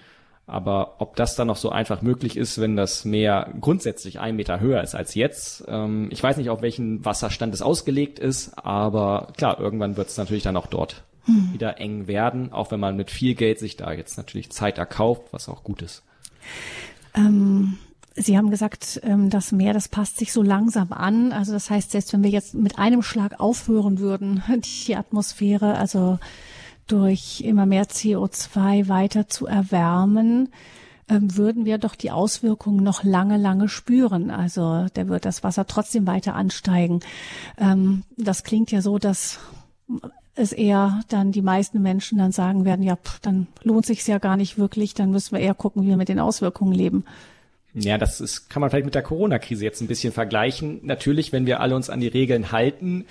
S2: Aber ob das dann noch so einfach möglich ist, wenn das Meer grundsätzlich einen Meter höher ist als jetzt, ähm, ich weiß nicht, auf welchen Wasserstand es ausgelegt ist, aber klar, irgendwann wird es natürlich dann auch dort hm. wieder eng werden, auch wenn man mit viel Geld sich da jetzt natürlich Zeit erkauft, was auch gut ist.
S1: Ähm, Sie haben gesagt, ähm, das Meer, das passt sich so langsam an. Also das heißt, selbst wenn wir jetzt mit einem Schlag aufhören würden, die Atmosphäre, also durch immer mehr CO2 weiter zu erwärmen, ähm, würden wir doch die Auswirkungen noch lange, lange spüren. Also der wird das Wasser trotzdem weiter ansteigen. Ähm, das klingt ja so, dass es eher dann die meisten Menschen dann sagen werden, ja, pff, dann lohnt sich's ja gar nicht wirklich, dann müssen wir eher gucken, wie wir mit den Auswirkungen leben.
S2: Ja, das ist, kann man vielleicht mit der Corona-Krise jetzt ein bisschen vergleichen. Natürlich, wenn wir alle uns an die Regeln halten,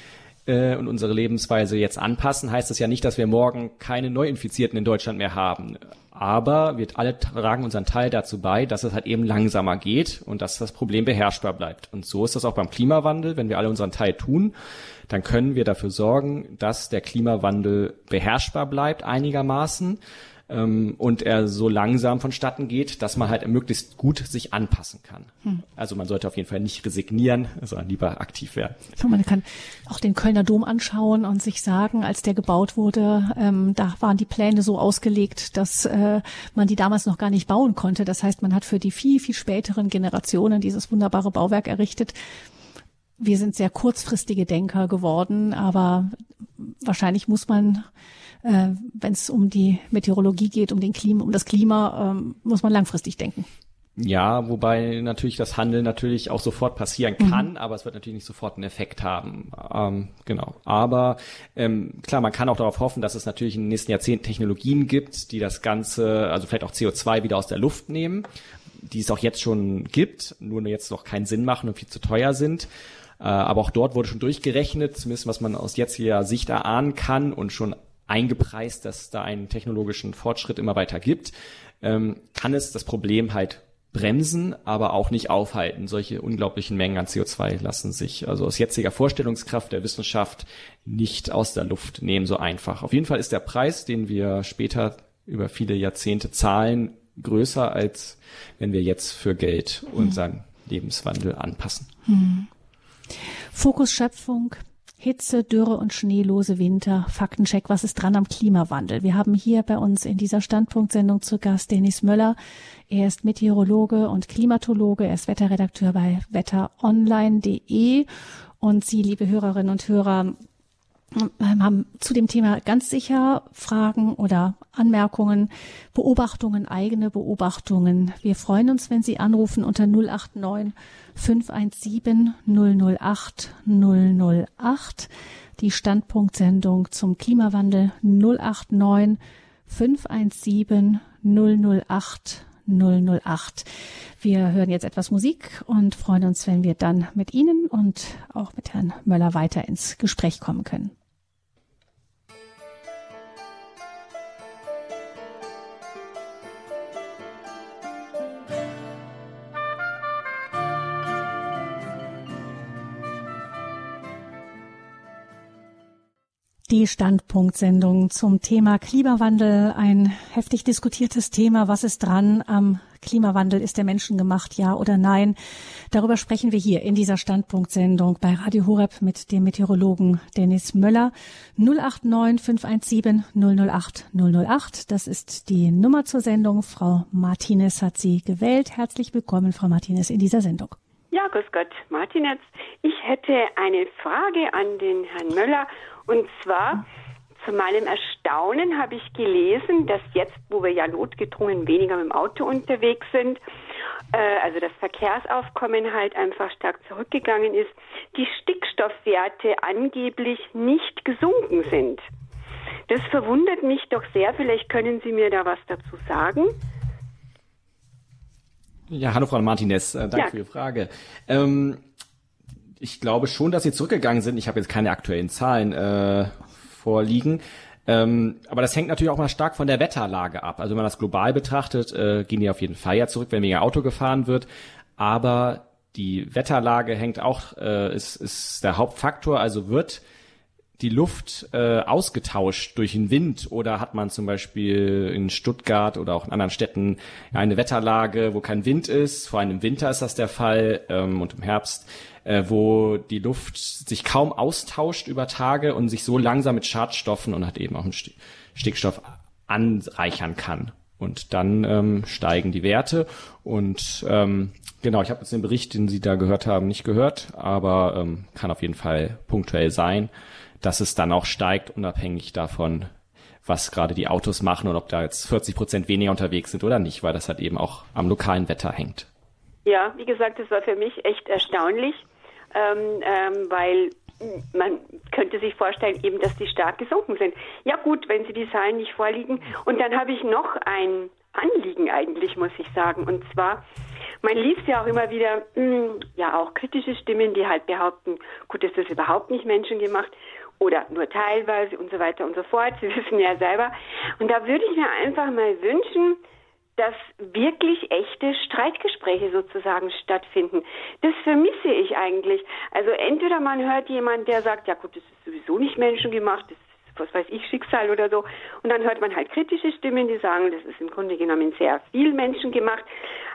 S2: äh, und unsere Lebensweise jetzt anpassen, heißt das ja nicht, dass wir morgen keine Neuinfizierten in Deutschland mehr haben. Aber wir alle tragen unseren Teil dazu bei, dass es halt eben langsamer geht und dass das Problem beherrschbar bleibt. Und so ist das auch beim Klimawandel. Wenn wir alle unseren Teil tun, dann können wir dafür sorgen, dass der Klimawandel beherrschbar bleibt einigermaßen ähm, und er so langsam vonstatten geht, dass man halt möglichst gut sich anpassen kann. Hm. Also man sollte auf jeden Fall nicht resignieren, sondern lieber aktiv werden.
S1: Man kann auch den Kölner Dom anschauen und sich sagen, als der gebaut wurde, ähm, da waren die Pläne so ausgelegt, dass äh, man die damals noch gar nicht bauen konnte. Das heißt, man hat für die viel, viel späteren Generationen dieses wunderbare Bauwerk errichtet wir sind sehr kurzfristige Denker geworden, aber wahrscheinlich muss man äh, wenn es um die Meteorologie geht, um den Klima, um das Klima, ähm, muss man langfristig denken.
S2: Ja, wobei natürlich das Handeln natürlich auch sofort passieren mhm. kann, mhm. aber es wird natürlich nicht sofort einen Effekt haben. Ähm, genau. Aber ähm, klar, man kann auch darauf hoffen, dass es natürlich in den nächsten Jahrzehnten Technologien gibt, die das Ganze, also vielleicht auch CO2 wieder aus der Luft nehmen, die es auch jetzt schon gibt, nur jetzt noch keinen Sinn machen und viel zu teuer sind. Äh, aber auch dort wurde schon durchgerechnet, zumindest was man aus jetziger Sicht erahnen kann und schon eingepreist, dass da einen technologischen Fortschritt immer weiter gibt, ähm, kann es das Problem halt bremsen, aber auch nicht aufhalten. Solche unglaublichen Mengen an CO2 lassen sich also aus jetziger Vorstellungskraft der Wissenschaft nicht aus der Luft nehmen so einfach. Auf jeden Fall ist der Preis, den wir später über viele Jahrzehnte zahlen, größer als wenn wir jetzt für Geld unseren hm. Lebenswandel anpassen. Hm.
S1: Fokus Schöpfung, Hitze, Dürre und schneelose Winter. Faktencheck, was ist dran am Klimawandel? Wir haben hier bei uns in dieser Standpunktsendung zu Gast Dennis Möller. Er ist Meteorologe und Klimatologe. Er ist Wetterredakteur bei wetteronline.de. Und Sie, liebe Hörerinnen und Hörer, haben zu dem Thema ganz sicher Fragen oder Anmerkungen, Beobachtungen, eigene Beobachtungen. Wir freuen uns, wenn Sie anrufen unter 089 517 008 008. Die Standpunktsendung zum Klimawandel 089 517 008 008. Wir hören jetzt etwas Musik und freuen uns, wenn wir dann mit Ihnen und auch mit Herrn Möller weiter ins Gespräch kommen können. Die Standpunktsendung zum Thema Klimawandel, ein heftig diskutiertes Thema. Was ist dran am Klimawandel? Ist der Menschen gemacht, ja oder nein? Darüber sprechen wir hier in dieser Standpunktsendung bei Radio Horeb mit dem Meteorologen Dennis Möller. 089 517 008 008. Das ist die Nummer zur Sendung. Frau Martinez hat sie gewählt. Herzlich willkommen, Frau Martinez, in dieser Sendung.
S3: Ja, grüß Gott, Martinez. Ich hätte eine Frage an den Herrn Möller und zwar, zu meinem Erstaunen habe ich gelesen, dass jetzt, wo wir ja notgedrungen weniger mit dem Auto unterwegs sind, äh, also das Verkehrsaufkommen halt einfach stark zurückgegangen ist, die Stickstoffwerte angeblich nicht gesunken sind. Das verwundert mich doch sehr. Vielleicht können Sie mir da was dazu sagen.
S2: Ja, hallo Frau Martinez, äh, danke ja. für Ihre Frage. Ähm, ich glaube schon, dass sie zurückgegangen sind. Ich habe jetzt keine aktuellen Zahlen äh, vorliegen. Ähm, aber das hängt natürlich auch mal stark von der Wetterlage ab. Also wenn man das global betrachtet, äh, gehen die auf jeden Fall ja zurück, wenn weniger Auto gefahren wird. Aber die Wetterlage hängt auch, äh, ist, ist der Hauptfaktor. Also wird die Luft äh, ausgetauscht durch den Wind oder hat man zum Beispiel in Stuttgart oder auch in anderen Städten eine Wetterlage, wo kein Wind ist. Vor allem im Winter ist das der Fall ähm, und im Herbst äh, wo die Luft sich kaum austauscht über Tage und sich so langsam mit Schadstoffen und hat eben auch einen Stickstoff anreichern kann. Und dann ähm, steigen die Werte. Und ähm, genau, ich habe jetzt den Bericht, den Sie da gehört haben, nicht gehört, aber ähm, kann auf jeden Fall punktuell sein, dass es dann auch steigt, unabhängig davon, was gerade die Autos machen und ob da jetzt 40 Prozent weniger unterwegs sind oder nicht, weil das halt eben auch am lokalen Wetter hängt.
S3: Ja, wie gesagt, das war für mich echt erstaunlich ähm, ähm, weil man könnte sich vorstellen, eben, dass die stark gesunken sind. Ja gut, wenn Sie die Zahlen nicht vorliegen. Und dann habe ich noch ein Anliegen eigentlich, muss ich sagen. Und zwar, man liest ja auch immer wieder, mh, hm, ja auch kritische Stimmen, die halt behaupten, gut, das ist überhaupt nicht menschengemacht oder nur teilweise und so weiter und so fort. Sie wissen ja selber. Und da würde ich mir einfach mal wünschen, dass wirklich echte Streitgespräche sozusagen stattfinden. Das vermisse ich eigentlich. Also entweder man hört jemand, der sagt, ja gut, das ist sowieso nicht menschengemacht, das ist was weiß ich, Schicksal oder so. Und dann hört man halt kritische Stimmen, die sagen, das ist im Grunde genommen sehr viel menschengemacht.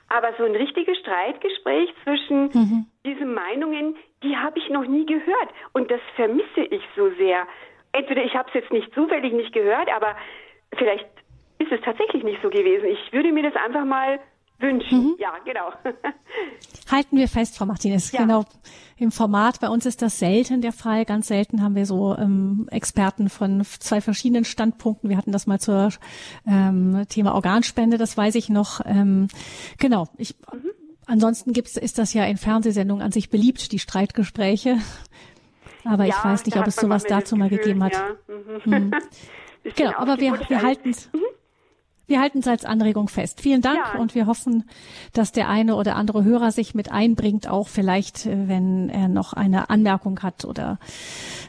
S3: Aber so ein richtiges Streitgespräch zwischen mhm. diesen Meinungen, die habe ich noch nie gehört. Und das vermisse ich so sehr. Entweder ich habe es jetzt nicht zufällig nicht gehört, aber vielleicht ist es tatsächlich nicht so gewesen. Ich würde mir das einfach mal wünschen. Mhm. Ja, genau.
S1: Halten wir fest, Frau Martinez. Ja. Genau. Im Format, bei uns ist das selten der Fall. Ganz selten haben wir so ähm, Experten von zwei verschiedenen Standpunkten. Wir hatten das mal zur ähm, Thema Organspende, das weiß ich noch. Ähm, genau. Ich, mhm. Ansonsten gibt's, ist das ja in Fernsehsendungen an sich beliebt, die Streitgespräche. Aber ja, ich weiß nicht, ob es sowas dazu mal gegeben hat. Ja. Mhm. Mhm. genau, aber wir, wir halten es. Wir halten es als Anregung fest. Vielen Dank ja. und wir hoffen, dass der eine oder andere Hörer sich mit einbringt, auch vielleicht, äh, wenn er noch eine Anmerkung hat oder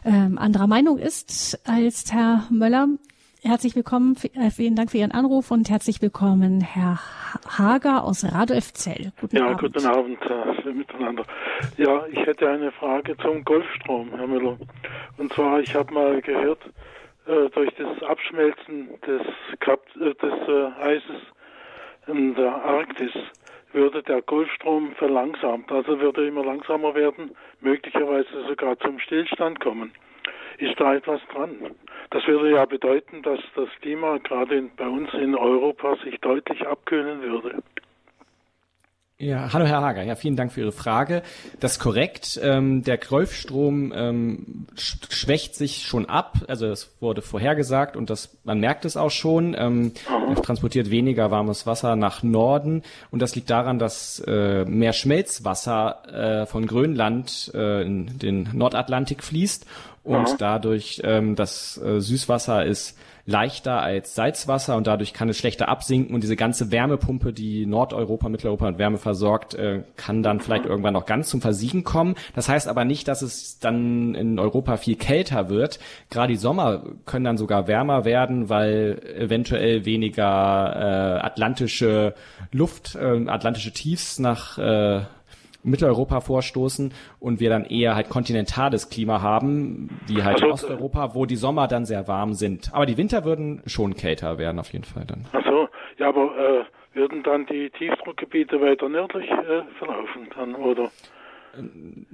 S1: ähm, anderer Meinung ist als Herr Möller. Herzlich willkommen, äh, vielen Dank für Ihren Anruf und herzlich willkommen, Herr Hager aus Radolfzell.
S4: Guten ja, Abend. guten Abend äh, miteinander. Ja, ich hätte eine Frage zum Golfstrom, Herr Müller. Und zwar, ich habe mal gehört, äh, durch das Abschmelzen des, Kap äh, des äh, Eises in der Arktis würde der Golfstrom verlangsamt, also würde immer langsamer werden, möglicherweise sogar zum Stillstand kommen. Ist da etwas dran? Das würde ja bedeuten, dass das Klima gerade bei uns in Europa sich deutlich abkühlen würde.
S2: Ja, hallo Herr Hager. Ja, vielen Dank für Ihre Frage. Das ist korrekt. Ähm, der Golfstrom ähm, schwächt sich schon ab. Also es wurde vorhergesagt und das, man merkt es auch schon. Ähm, er transportiert weniger warmes Wasser nach Norden und das liegt daran, dass äh, mehr Schmelzwasser äh, von Grönland äh, in den Nordatlantik fließt und Aha. dadurch ähm, das äh, Süßwasser ist leichter als Salzwasser und dadurch kann es schlechter absinken und diese ganze Wärmepumpe, die Nordeuropa, Mitteleuropa mit Wärme versorgt, äh, kann dann vielleicht irgendwann noch ganz zum Versiegen kommen. Das heißt aber nicht, dass es dann in Europa viel kälter wird. Gerade die Sommer können dann sogar wärmer werden, weil eventuell weniger äh, atlantische Luft, äh, atlantische Tiefs nach äh, Mitteleuropa vorstoßen und wir dann eher halt kontinentales Klima haben, wie halt also, Osteuropa, wo die Sommer dann sehr warm sind. Aber die Winter würden schon kälter werden auf jeden Fall dann.
S4: Ach so, ja, aber äh, würden dann die Tiefdruckgebiete weiter nördlich äh, verlaufen dann, oder?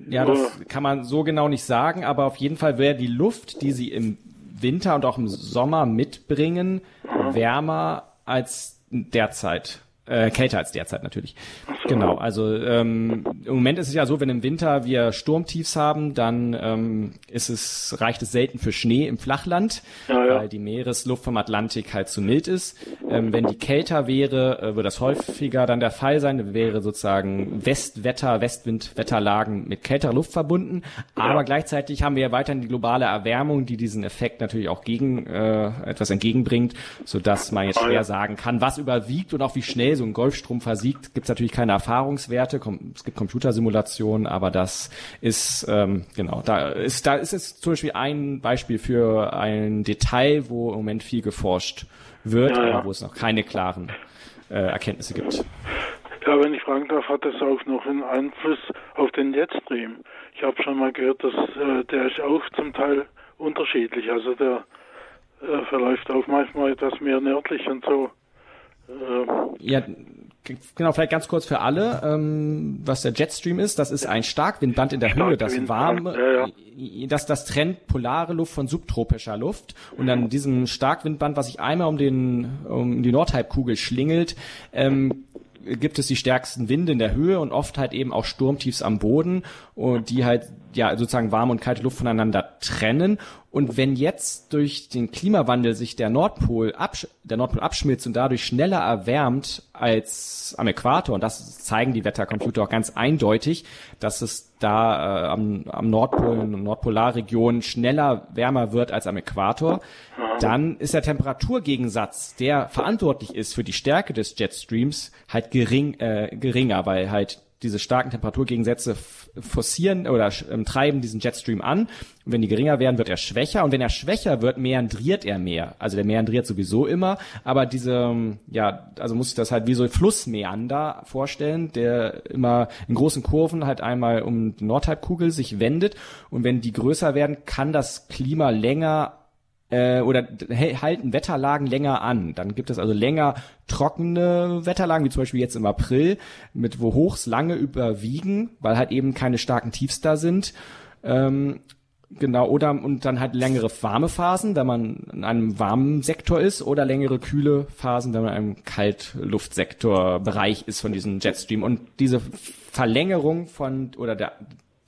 S2: Ja, das kann man so genau nicht sagen, aber auf jeden Fall wäre die Luft, die sie im Winter und auch im Sommer mitbringen, mhm. wärmer als derzeit. Äh, kälter als derzeit natürlich. So. Genau, also ähm, im Moment ist es ja so, wenn im Winter wir Sturmtiefs haben, dann ähm, ist es, reicht es selten für Schnee im Flachland, ja, ja. weil die Meeresluft vom Atlantik halt zu mild ist. Ähm, wenn die kälter wäre, äh, würde das häufiger dann der Fall sein, wäre sozusagen Westwetter, Westwindwetterlagen mit kälterer Luft verbunden. Aber ja. gleichzeitig haben wir ja weiterhin die globale Erwärmung, die diesen Effekt natürlich auch gegen äh, etwas entgegenbringt, so dass man jetzt ah, schwer sagen kann, was überwiegt und auch wie schnell so ein Golfstrom versiegt, gibt es natürlich keine Erfahrungswerte. Es gibt Computersimulationen, aber das ist ähm, genau da ist da ist es zum Beispiel ein Beispiel für ein Detail, wo im Moment viel geforscht wird, ja, ja. aber wo es noch keine klaren äh, Erkenntnisse gibt.
S4: Ja, wenn ich fragen darf, hat das auch noch einen Einfluss auf den Jetstream? Ich habe schon mal gehört, dass äh, der ist auch zum Teil unterschiedlich. Also der äh, verläuft auch manchmal etwas mehr nördlich und so.
S2: Ja, genau, vielleicht ganz kurz für alle, ähm, was der Jetstream ist. Das ist ein Starkwindband in der Höhe, das warme, ja, ja. das, das trennt polare Luft von subtropischer Luft. Und dann diesem Starkwindband, was sich einmal um den, um die Nordhalbkugel schlingelt, ähm, gibt es die stärksten Winde in der Höhe und oft halt eben auch Sturmtiefs am Boden, und die halt ja sozusagen warme und kalte Luft voneinander trennen. Und wenn jetzt durch den Klimawandel sich der Nordpol, absch der Nordpol abschmilzt und dadurch schneller erwärmt als am Äquator, und das zeigen die Wettercomputer auch ganz eindeutig, dass es da äh, am, am Nordpol, in der Nordpolarregion schneller wärmer wird als am Äquator, dann ist der Temperaturgegensatz, der verantwortlich ist für die Stärke des Jetstreams, halt gering, äh, geringer, weil halt diese starken Temperaturgegensätze forcieren oder ähm, treiben diesen Jetstream an. Und wenn die geringer werden, wird er schwächer. Und wenn er schwächer wird, meandriert er mehr. Also der meandriert sowieso immer. Aber diese, ähm, ja, also muss ich das halt wie so Flussmeander vorstellen, der immer in großen Kurven halt einmal um die Nordhalbkugel sich wendet. Und wenn die größer werden, kann das Klima länger äh, oder halten Wetterlagen länger an. Dann gibt es also länger trockene Wetterlagen, wie zum Beispiel jetzt im April, mit wo Hochs lange überwiegen, weil halt eben keine starken Tiefs da sind. Ähm, Genau, oder und dann halt längere warme Phasen, wenn man in einem warmen Sektor ist, oder längere kühle Phasen, wenn man in einem Kaltluftsektorbereich ist von diesem Jetstream. Und diese Verlängerung von oder der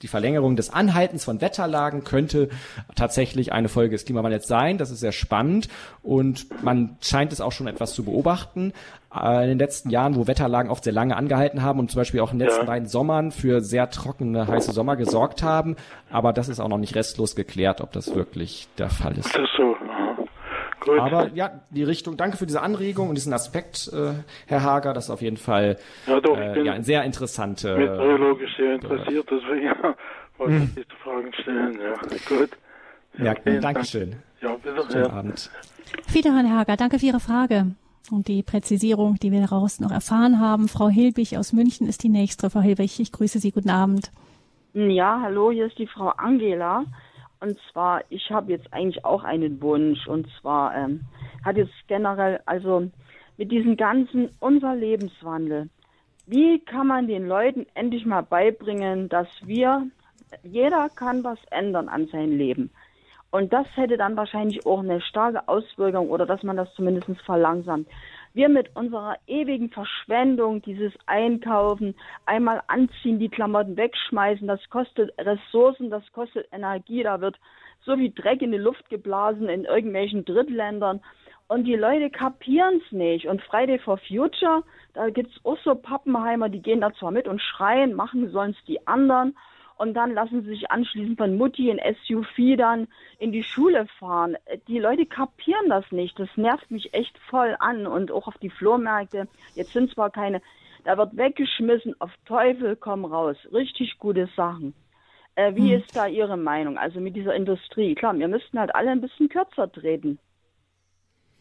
S2: die Verlängerung des Anhaltens von Wetterlagen könnte tatsächlich eine Folge des Klimawandels sein. Das ist sehr spannend und man scheint es auch schon etwas zu beobachten äh, in den letzten Jahren, wo Wetterlagen oft sehr lange angehalten haben und zum Beispiel auch in den letzten ja. beiden Sommern für sehr trockene, heiße Sommer gesorgt haben. Aber das ist auch noch nicht restlos geklärt, ob das wirklich der Fall ist. Das ist so. Gut. Aber ja, die Richtung, danke für diese Anregung und diesen Aspekt, äh, Herr Hager, das ist auf jeden Fall ja, doch, äh, ja, ein sehr interessante.
S4: Meteorologisch sehr interessiert, deswegen ja, wollte ich hm. diese Fragen stellen. Ja, gut.
S2: Ja, ja danke schön. Ja, bitte. Schönen Abend.
S1: Wiederhören, Herr Hager, danke für Ihre Frage und die Präzisierung, die wir daraus noch erfahren haben. Frau Hilbig aus München ist die nächste. Frau Hilbig, ich grüße Sie. Guten Abend.
S5: Ja, hallo, hier ist die Frau Angela. Und zwar, ich habe jetzt eigentlich auch einen Wunsch. Und zwar ähm, hat jetzt generell, also mit diesem ganzen unser Lebenswandel, wie kann man den Leuten endlich mal beibringen, dass wir, jeder kann was ändern an seinem Leben. Und das hätte dann wahrscheinlich auch eine starke Auswirkung oder dass man das zumindest verlangsamt. Wir mit unserer ewigen Verschwendung, dieses Einkaufen, einmal anziehen, die Klamotten wegschmeißen, das kostet Ressourcen, das kostet Energie, da wird so wie Dreck in die Luft geblasen in irgendwelchen Drittländern. Und die Leute kapieren es nicht. Und Friday for Future, da gibt es auch so Pappenheimer, die gehen da zwar mit und schreien, machen sollen es die anderen und dann lassen sie sich anschließend von Mutti in SUV dann in die Schule fahren. Die Leute kapieren das nicht. Das nervt mich echt voll an und auch auf die Flohmärkte. Jetzt sind zwar keine, da wird weggeschmissen, auf Teufel komm raus. Richtig gute Sachen. Äh, wie hm. ist da Ihre Meinung? Also mit dieser Industrie. Klar, wir müssten halt alle ein bisschen kürzer treten.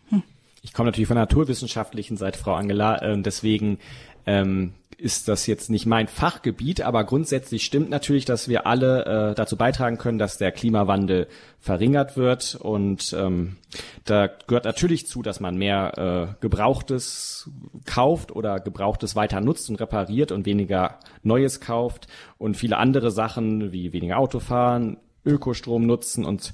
S2: Hm. Ich komme natürlich von der naturwissenschaftlichen Seite, Frau Angela, äh, deswegen ähm, ist das jetzt nicht mein Fachgebiet, aber grundsätzlich stimmt natürlich, dass wir alle äh, dazu beitragen können, dass der Klimawandel verringert wird. Und ähm, da gehört natürlich zu, dass man mehr äh, Gebrauchtes kauft oder Gebrauchtes weiter nutzt und repariert und weniger Neues kauft und viele andere Sachen wie weniger Autofahren, Ökostrom nutzen und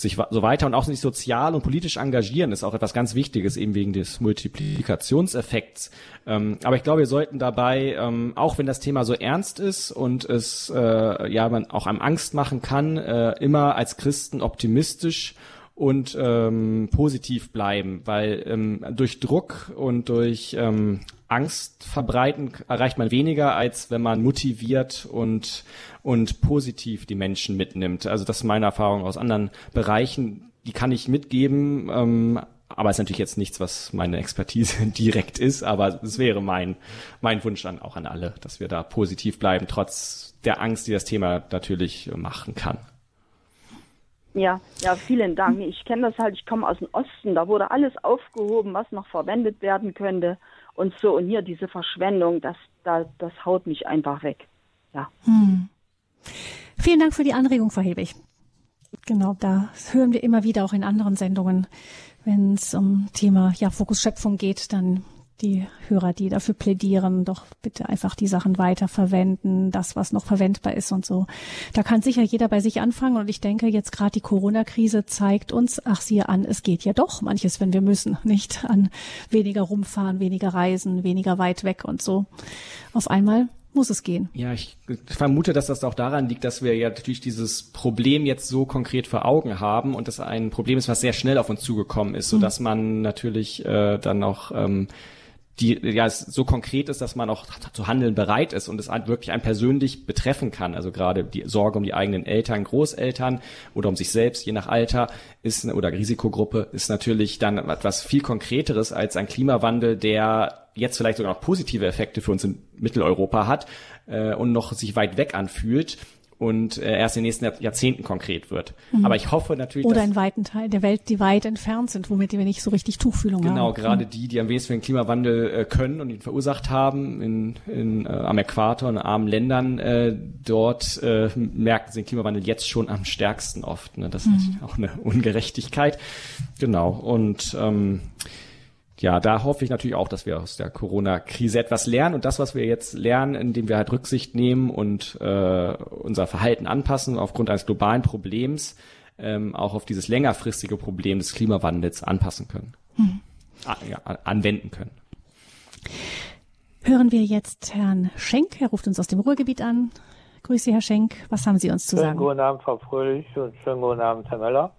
S2: sich so weiter und auch sich sozial und politisch engagieren ist auch etwas ganz Wichtiges, eben wegen des Multiplikationseffekts. Ähm, aber ich glaube, wir sollten dabei, ähm, auch wenn das Thema so ernst ist und es äh, ja man auch einem Angst machen kann, äh, immer als Christen optimistisch und ähm, positiv bleiben, weil ähm, durch Druck und durch ähm, Angst verbreiten erreicht man weniger, als wenn man motiviert und, und positiv die Menschen mitnimmt. Also das ist meine Erfahrung aus anderen Bereichen. Die kann ich mitgeben, ähm, aber ist natürlich jetzt nichts, was meine Expertise direkt ist, aber es wäre mein, mein Wunsch dann auch an alle, dass wir da positiv bleiben, trotz der Angst, die das Thema natürlich machen kann.
S5: Ja, ja, vielen Dank. Ich kenne das halt, ich komme aus dem Osten, da wurde alles aufgehoben, was noch verwendet werden könnte und so. Und hier diese Verschwendung, das, das, das haut mich einfach weg. Ja. Hm.
S1: Vielen Dank für die Anregung, Frau Hebig. Genau, da hören wir immer wieder auch in anderen Sendungen, wenn es um Thema ja, Fokus Schöpfung geht, dann die Hörer, die dafür plädieren, doch bitte einfach die Sachen weiter verwenden, das, was noch verwendbar ist und so. Da kann sicher jeder bei sich anfangen und ich denke, jetzt gerade die Corona-Krise zeigt uns, ach siehe an, es geht ja doch manches, wenn wir müssen, nicht an weniger rumfahren, weniger reisen, weniger weit weg und so. Auf einmal muss es gehen.
S2: Ja, ich vermute, dass das auch daran liegt, dass wir ja natürlich dieses Problem jetzt so konkret vor Augen haben und das ein Problem ist, was sehr schnell auf uns zugekommen ist, so dass man natürlich äh, dann auch ähm, die ja so konkret ist, dass man auch zu handeln bereit ist und es wirklich einen persönlich betreffen kann. Also gerade die Sorge um die eigenen Eltern, Großeltern oder um sich selbst, je nach Alter, ist oder Risikogruppe ist natürlich dann etwas viel konkreteres als ein Klimawandel, der jetzt vielleicht sogar noch positive Effekte für uns in Mitteleuropa hat äh, und noch sich weit weg anfühlt und äh, erst in den nächsten Jahrzehnten konkret wird. Mhm. Aber ich hoffe natürlich,
S1: oder in weiten Teilen der Welt, die weit entfernt sind, womit wir nicht so richtig Tuchfühlung
S2: genau,
S1: haben.
S2: Genau, gerade mhm. die, die am wenigsten den Klimawandel äh, können und ihn verursacht haben, in, in, äh, am Äquator in armen Ländern, äh, dort äh, merken sie den Klimawandel jetzt schon am stärksten oft. Ne? Das ist mhm. auch eine Ungerechtigkeit. Genau. Und ähm, ja, da hoffe ich natürlich auch, dass wir aus der Corona-Krise etwas lernen und das, was wir jetzt lernen, indem wir halt Rücksicht nehmen und äh, unser Verhalten anpassen aufgrund eines globalen Problems, ähm, auch auf dieses längerfristige Problem des Klimawandels anpassen können, hm. ah, ja, anwenden können.
S1: Hören wir jetzt Herrn Schenk. Er ruft uns aus dem Ruhrgebiet an. Grüße, Herr Schenk. Was haben Sie uns zu
S6: schönen
S1: sagen?
S6: Schönen guten Abend, Frau Fröhlich und schönen guten Abend, Herr Möller.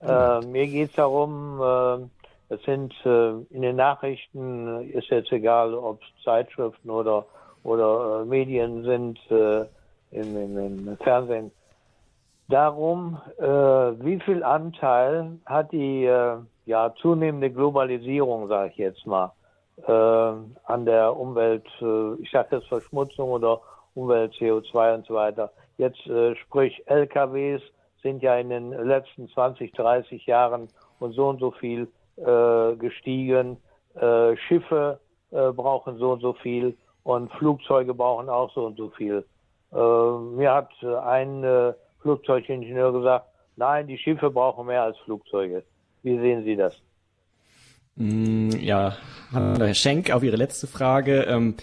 S6: Äh, mir geht es darum, äh, es sind äh, in den Nachrichten, ist jetzt egal, ob es Zeitschriften oder, oder äh, Medien sind, äh, im, im, im, Fernsehen, darum, äh, wie viel Anteil hat die äh, ja, zunehmende Globalisierung, sage ich jetzt mal, äh, an der Umwelt, ich sage jetzt Verschmutzung oder Umwelt, CO2 und so weiter. Jetzt sprich LKWs sind ja in den letzten 20, 30 Jahren und so und so viel äh, gestiegen. Äh, Schiffe äh, brauchen so und so viel und Flugzeuge brauchen auch so und so viel. Äh, mir hat ein äh, Flugzeugingenieur gesagt, nein, die Schiffe brauchen mehr als Flugzeuge. Wie sehen Sie das?
S2: Mm, ja, Herr Schenk, auf Ihre letzte Frage. Ähm,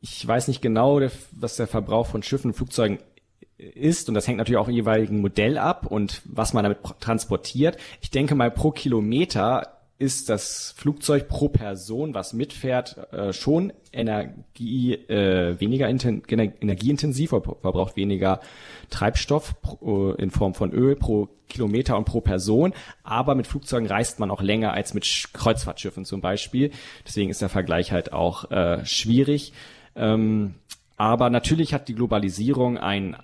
S2: ich weiß nicht genau, was der Verbrauch von Schiffen und Flugzeugen ist und das hängt natürlich auch im jeweiligen Modell ab und was man damit transportiert. Ich denke mal pro Kilometer ist das Flugzeug pro Person, was mitfährt, äh, schon Energie, äh, weniger energieintensiv, verbraucht weniger Treibstoff pro, in Form von Öl pro Kilometer und pro Person. Aber mit Flugzeugen reist man auch länger als mit Kreuzfahrtschiffen zum Beispiel. Deswegen ist der Vergleich halt auch äh, schwierig. Ähm, aber natürlich hat die Globalisierung einen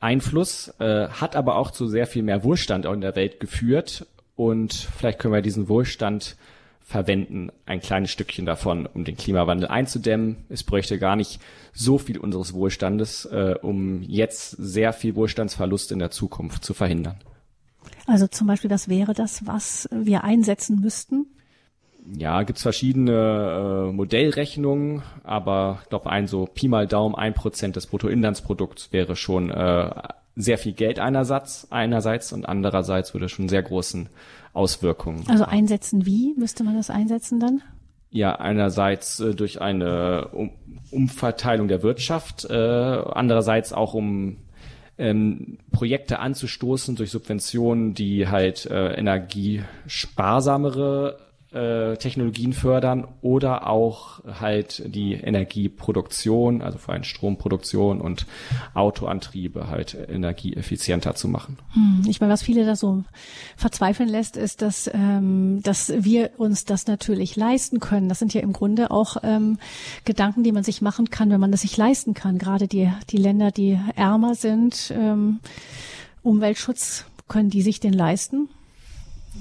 S2: Einfluss, äh, hat aber auch zu sehr viel mehr Wohlstand in der Welt geführt und vielleicht können wir diesen Wohlstand verwenden, ein kleines Stückchen davon, um den Klimawandel einzudämmen. Es bräuchte gar nicht so viel unseres Wohlstandes, äh, um jetzt sehr viel Wohlstandsverlust in der Zukunft zu verhindern.
S1: Also zum Beispiel, was wäre das, was wir einsetzen müssten?
S2: Ja, gibt's verschiedene äh, Modellrechnungen, aber ich glaube, ein so Pi mal Daumen, ein Prozent des Bruttoinlandsprodukts wäre schon äh, sehr viel Geld einerseits, einerseits und andererseits würde schon sehr großen Auswirkungen.
S1: Also einsetzen wie müsste man das einsetzen dann?
S2: Ja, einerseits äh, durch eine um Umverteilung der Wirtschaft, äh, andererseits auch um ähm, Projekte anzustoßen durch Subventionen, die halt äh, energiesparsamere äh, Technologien fördern oder auch halt die Energieproduktion, also vor allem Stromproduktion und Autoantriebe halt energieeffizienter zu machen.
S1: Hm, ich meine, was viele da so verzweifeln lässt, ist, dass, ähm, dass wir uns das natürlich leisten können. Das sind ja im Grunde auch ähm, Gedanken, die man sich machen kann, wenn man das sich leisten kann. Gerade die, die Länder, die ärmer sind, ähm, Umweltschutz, können die sich den leisten?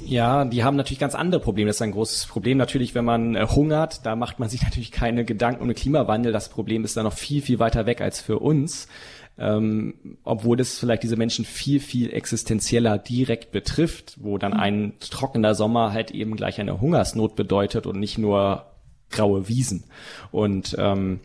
S2: Ja, die haben natürlich ganz andere Probleme. Das ist ein großes Problem natürlich, wenn man äh, hungert. Da macht man sich natürlich keine Gedanken um den Klimawandel. Das Problem ist dann noch viel, viel weiter weg als für uns. Ähm, obwohl es vielleicht diese Menschen viel, viel existenzieller direkt betrifft, wo dann mhm. ein trockener Sommer halt eben gleich eine Hungersnot bedeutet und nicht nur graue Wiesen. Und ähm,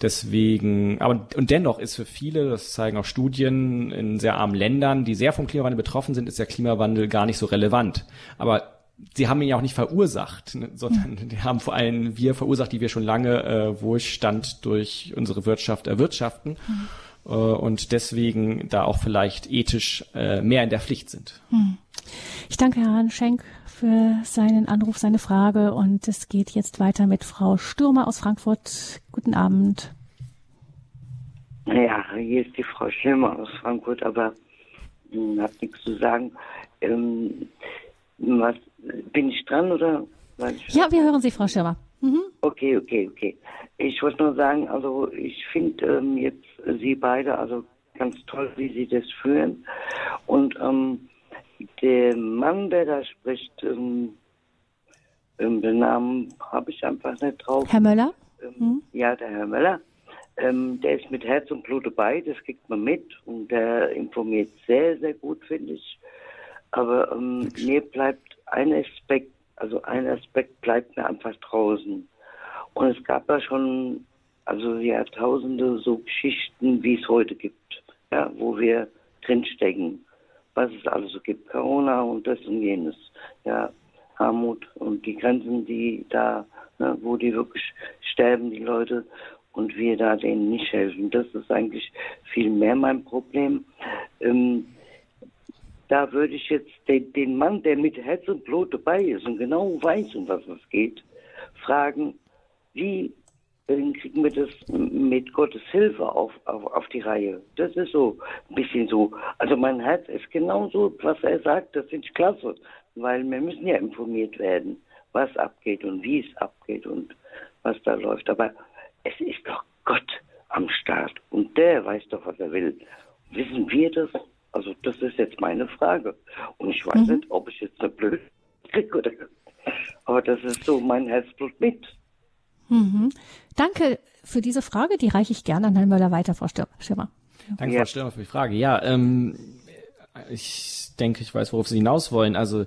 S2: Deswegen, aber und dennoch ist für viele, das zeigen auch Studien in sehr armen Ländern, die sehr vom Klimawandel betroffen sind, ist der Klimawandel gar nicht so relevant. Aber sie haben ihn ja auch nicht verursacht, ne, sondern mhm. die haben vor allem wir verursacht, die wir schon lange äh, Wohlstand durch unsere Wirtschaft erwirtschaften. Mhm. Äh, und deswegen da auch vielleicht ethisch äh, mehr in der Pflicht sind. Mhm.
S1: Ich danke Herrn Schenk für seinen Anruf, seine Frage und es geht jetzt weiter mit Frau Stürmer aus Frankfurt. Guten Abend.
S7: Ja, hier ist die Frau Schlimmer aus Frankfurt, aber hm, hat nichts zu sagen. Ähm, was, bin ich dran oder?
S1: Ja, wir hören Sie, Frau Schirmer.
S7: Mhm. Okay, okay, okay. Ich wollte nur sagen, also ich finde ähm, jetzt Sie beide also ganz toll, wie Sie das führen. Und ähm, der Mann, der da spricht, ähm, ähm den Namen habe ich einfach nicht drauf.
S1: Herr Möller?
S7: Ähm, mhm. Ja, der Herr Möller. Ähm, der ist mit Herz und Blut dabei, das kriegt man mit und der informiert sehr, sehr gut, finde ich. Aber ähm, mir bleibt ein Aspekt, also ein Aspekt bleibt mir einfach draußen. Und es gab ja schon, also Jahrtausende so Geschichten, wie es heute gibt, ja, wo wir drinstecken, was es alles so gibt, Corona und das und jenes, ja, Armut und die Grenzen, die da, ne, wo die wirklich sterben, die Leute und wir da denen nicht helfen. Das ist eigentlich viel mehr mein Problem. Ähm, da würde ich jetzt den, den, Mann, der mit Herz und Blut dabei ist und genau weiß, um was es geht, fragen, wie äh, kriegen wir das mit Gottes Hilfe auf, auf, auf die Reihe? Das ist so ein bisschen so. Also mein Herz ist genauso, was er sagt, das finde ich klasse, weil wir müssen ja informiert werden, was abgeht und wie es abgeht und was da läuft. Aber es ist doch Gott am Start und der weiß doch, was er will. Wissen wir das? Also das ist jetzt meine Frage. Und ich weiß mhm. nicht, ob ich jetzt eine blöde kriege oder aber das ist so mein Herzblut mit.
S1: Mhm. Danke für diese Frage, die reiche ich gerne an Herrn Möller weiter, Frau Schirmer.
S2: Danke, ja. Frau Stürmer, für die Frage. Ja, ähm, ich denke, ich weiß, worauf Sie hinaus wollen. Also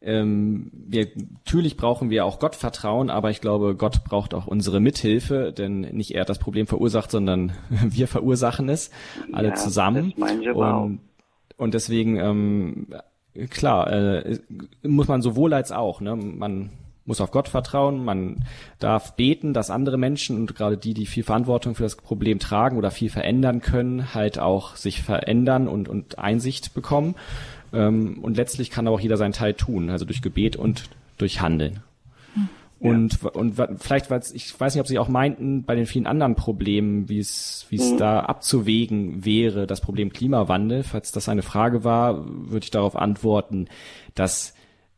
S2: ähm, wir, natürlich brauchen wir auch Gottvertrauen, aber ich glaube, Gott braucht auch unsere Mithilfe, denn nicht er hat das Problem verursacht, sondern wir verursachen es alle ja, zusammen. Und, und deswegen, ähm, klar, äh, muss man sowohl als auch, ne? man muss auf Gott vertrauen, man darf beten, dass andere Menschen und gerade die, die viel Verantwortung für das Problem tragen oder viel verändern können, halt auch sich verändern und, und Einsicht bekommen. Ähm, und letztlich kann auch jeder seinen Teil tun, also durch Gebet und durch Handeln. Und, ja. und vielleicht, weil ich weiß nicht, ob Sie auch meinten, bei den vielen anderen Problemen, wie es, wie es mhm. da abzuwägen wäre, das Problem Klimawandel. Falls das eine Frage war, würde ich darauf antworten, dass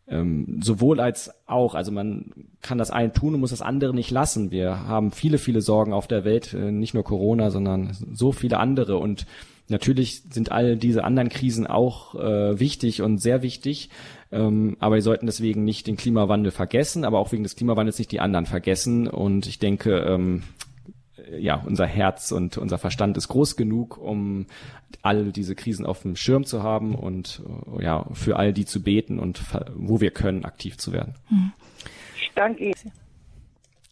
S2: ähm, sowohl als auch, also man kann das eine tun und muss das andere nicht lassen. Wir haben viele, viele Sorgen auf der Welt, äh, nicht nur Corona, sondern so viele andere und Natürlich sind all diese anderen Krisen auch äh, wichtig und sehr wichtig, ähm, aber wir sollten deswegen nicht den Klimawandel vergessen, aber auch wegen des Klimawandels nicht die anderen vergessen. Und ich denke, ähm, ja, unser Herz und unser Verstand ist groß genug, um all diese Krisen auf dem Schirm zu haben und äh, ja, für all die zu beten und wo wir können, aktiv zu werden.
S7: Ich danke Ihnen.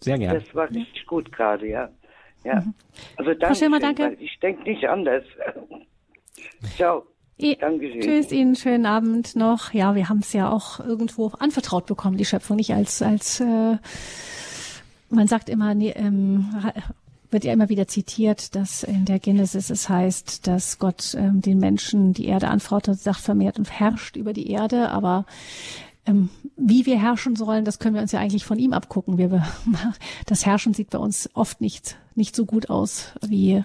S2: Sehr gerne.
S7: Das war richtig gut gerade, ja. Ja. Mhm. Also danke,
S1: Schön, danke.
S7: ich denke nicht anders. Ciao. Dankeschön.
S1: Tschüss Ihnen, schönen Abend noch. Ja, wir haben es ja auch irgendwo anvertraut bekommen, die Schöpfung, nicht als, als äh, man sagt immer, nee, ähm, wird ja immer wieder zitiert, dass in der Genesis es heißt, dass Gott ähm, den Menschen die Erde anvertraut, sagt vermehrt und herrscht über die Erde, aber ähm, wie wir herrschen sollen, das können wir uns ja eigentlich von ihm abgucken. Wir, das Herrschen sieht bei uns oft nicht, nicht so gut aus, wie,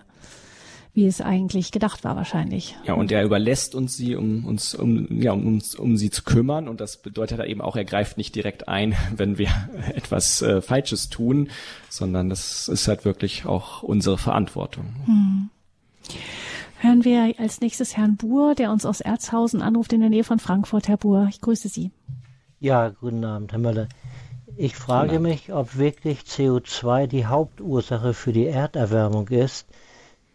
S1: wie es eigentlich gedacht war wahrscheinlich.
S2: Ja, und er überlässt uns sie, um uns, um, ja, um uns, um sie zu kümmern. Und das bedeutet eben auch, er greift nicht direkt ein, wenn wir etwas äh, Falsches tun, sondern das ist halt wirklich auch unsere Verantwortung. Hm.
S1: Hören wir als nächstes Herrn Buhr, der uns aus Erzhausen anruft in der Nähe von Frankfurt. Herr Buhr, ich grüße Sie.
S8: Ja, guten Abend, Herr Möller. Ich frage mich, ob wirklich CO2 die Hauptursache für die Erderwärmung ist.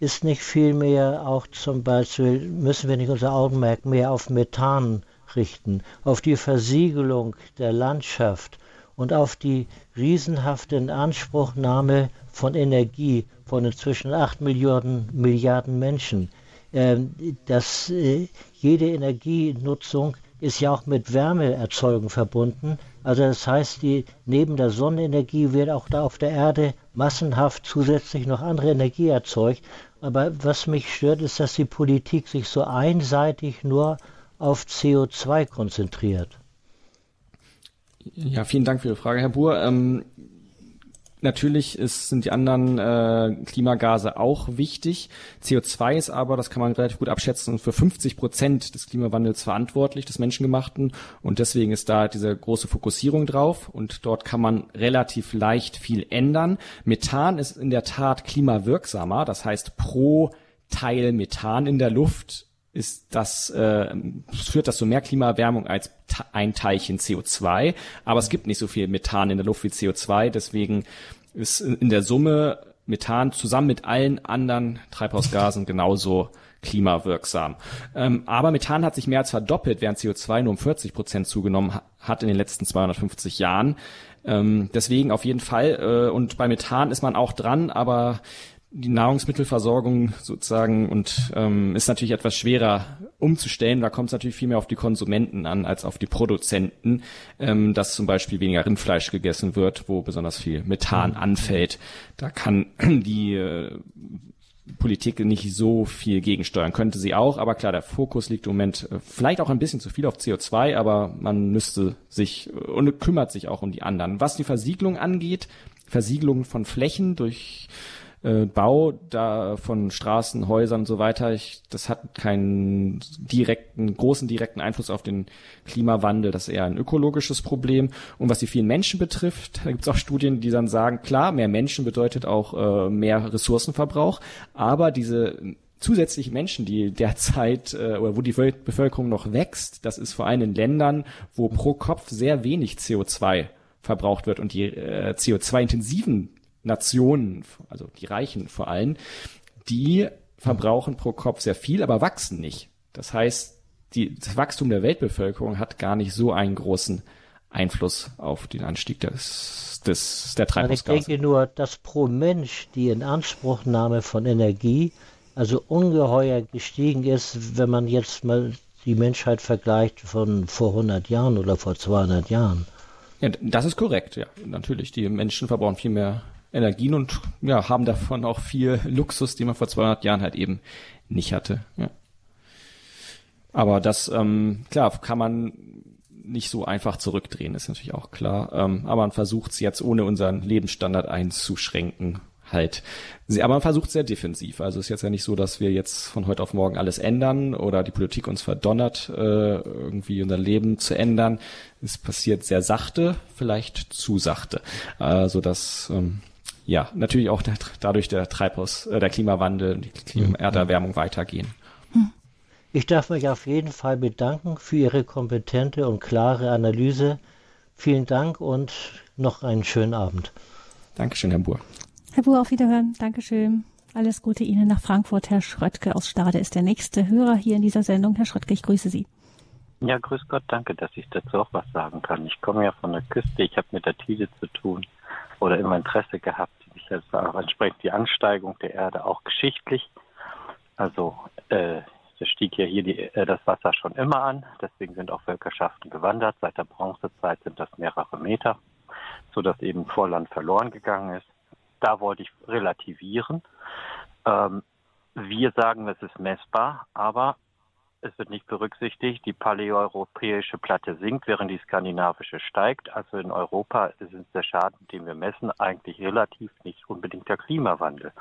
S8: Ist nicht vielmehr auch zum Beispiel, müssen wir nicht unser Augenmerk mehr auf Methan richten, auf die Versiegelung der Landschaft und auf die riesenhafte Inanspruchnahme von Energie von inzwischen 8 Milliarden, Milliarden Menschen. Ähm, dass äh, jede Energienutzung ist ja auch mit Wärmeerzeugung verbunden. Also das heißt, die, neben der Sonnenenergie wird auch da auf der Erde massenhaft zusätzlich noch andere Energie erzeugt. Aber was mich stört, ist, dass die Politik sich so einseitig nur auf CO2 konzentriert.
S2: Ja, vielen Dank für Ihre Frage, Herr Buhr. Ähm, Natürlich ist, sind die anderen äh, Klimagase auch wichtig. CO2 ist aber, das kann man relativ gut abschätzen, für 50 Prozent des Klimawandels verantwortlich, des Menschengemachten. Und deswegen ist da diese große Fokussierung drauf. Und dort kann man relativ leicht viel ändern. Methan ist in der Tat klimawirksamer. Das heißt, pro Teil Methan in der Luft ist das, äh, führt das zu mehr Klimaerwärmung als ein Teilchen CO2. Aber es gibt nicht so viel Methan in der Luft wie CO2. Deswegen ist in der Summe Methan zusammen mit allen anderen Treibhausgasen genauso klimawirksam. Ähm, aber Methan hat sich mehr als verdoppelt, während CO2 nur um 40 Prozent zugenommen hat in den letzten 250 Jahren. Ähm, deswegen auf jeden Fall. Äh, und bei Methan ist man auch dran, aber die Nahrungsmittelversorgung sozusagen und ähm, ist natürlich etwas schwerer umzustellen. Da kommt es natürlich viel mehr auf die Konsumenten an als auf die Produzenten, ähm, dass zum Beispiel weniger Rindfleisch gegessen wird, wo besonders viel Methan mhm. anfällt. Da kann die äh, Politik nicht so viel gegensteuern. Könnte sie auch, aber klar, der Fokus liegt im Moment äh, vielleicht auch ein bisschen zu viel auf CO2, aber man müsste sich äh, und kümmert sich auch um die anderen. Was die Versiegelung angeht, Versiegelung von Flächen durch äh, Bau da von Straßen, Häusern und so weiter, ich, das hat keinen direkten, großen direkten Einfluss auf den Klimawandel. Das ist eher ein ökologisches Problem. Und was die vielen Menschen betrifft, da gibt es auch Studien, die dann sagen, klar, mehr Menschen bedeutet auch äh, mehr Ressourcenverbrauch, aber diese zusätzliche Menschen, die derzeit äh, oder wo die Bevölkerung noch wächst, das ist vor allem in Ländern, wo pro Kopf sehr wenig CO2 verbraucht wird und die äh, CO2-intensiven Nationen, also die Reichen vor allem, die verbrauchen pro Kopf sehr viel, aber wachsen nicht. Das heißt, die, das Wachstum der Weltbevölkerung hat gar nicht so einen großen Einfluss auf den Anstieg des, des, der Treibhausgase.
S8: Ich denke nur, dass pro Mensch die Inanspruchnahme von Energie also ungeheuer gestiegen ist, wenn man jetzt mal die Menschheit vergleicht von vor 100 Jahren oder vor 200 Jahren.
S2: Ja, das ist korrekt, ja, natürlich. Die Menschen verbrauchen viel mehr Energien und ja, haben davon auch viel Luxus, den man vor 200 Jahren halt eben nicht hatte. Ja. Aber das, ähm, klar, kann man nicht so einfach zurückdrehen, ist natürlich auch klar. Ähm, aber man versucht es jetzt ohne unseren Lebensstandard einzuschränken halt. Aber man versucht sehr defensiv. Also ist jetzt ja nicht so, dass wir jetzt von heute auf morgen alles ändern oder die Politik uns verdonnert, äh, irgendwie unser Leben zu ändern. Es passiert sehr sachte, vielleicht zu sachte. Also dass ähm, ja natürlich auch der, dadurch der Treibhaus, äh, der Klimawandel, die Klima Erderwärmung weitergehen.
S8: Ich darf mich auf jeden Fall bedanken für Ihre kompetente und klare Analyse. Vielen Dank und noch einen schönen Abend.
S2: Dankeschön, Herr Buhr.
S1: Herr Buhr, auf Wiederhören. Dankeschön. Alles Gute Ihnen nach Frankfurt. Herr Schröttke aus Stade ist der nächste Hörer hier in dieser Sendung. Herr Schröttke, ich grüße Sie.
S9: Ja, grüß Gott, danke, dass ich dazu auch was sagen kann. Ich komme ja von der Küste, ich habe mit der Tide zu tun oder immer Interesse gehabt. Ich also auch entsprechend die Ansteigung der Erde auch geschichtlich. Also äh, es stieg ja hier die, äh, das Wasser schon immer an, deswegen sind auch Völkerschaften gewandert. Seit der Bronzezeit sind das mehrere Meter, sodass eben Vorland verloren gegangen ist da wollte ich relativieren. Ähm, wir sagen, es ist messbar, aber es wird nicht berücksichtigt, die paläoeuropäische Platte sinkt, während die skandinavische steigt. Also in Europa ist der Schaden, den wir messen, eigentlich relativ nicht unbedingt der Klimawandel.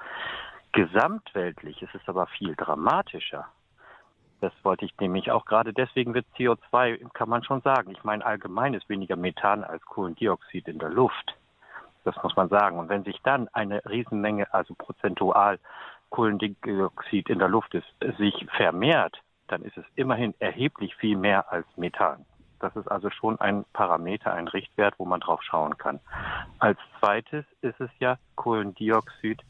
S9: Gesamtweltlich ist es aber viel dramatischer. Das wollte ich nämlich auch gerade deswegen wird CO2, kann man schon sagen. Ich meine, allgemein ist weniger Methan als Kohlendioxid in der Luft. Das muss man sagen. Und wenn sich dann eine Riesenmenge, also prozentual Kohlendioxid in der Luft ist, sich vermehrt, dann ist es immerhin erheblich viel mehr als Methan. Das ist also schon ein Parameter, ein Richtwert, wo man drauf schauen kann. Als zweites ist es ja, Kohlendioxid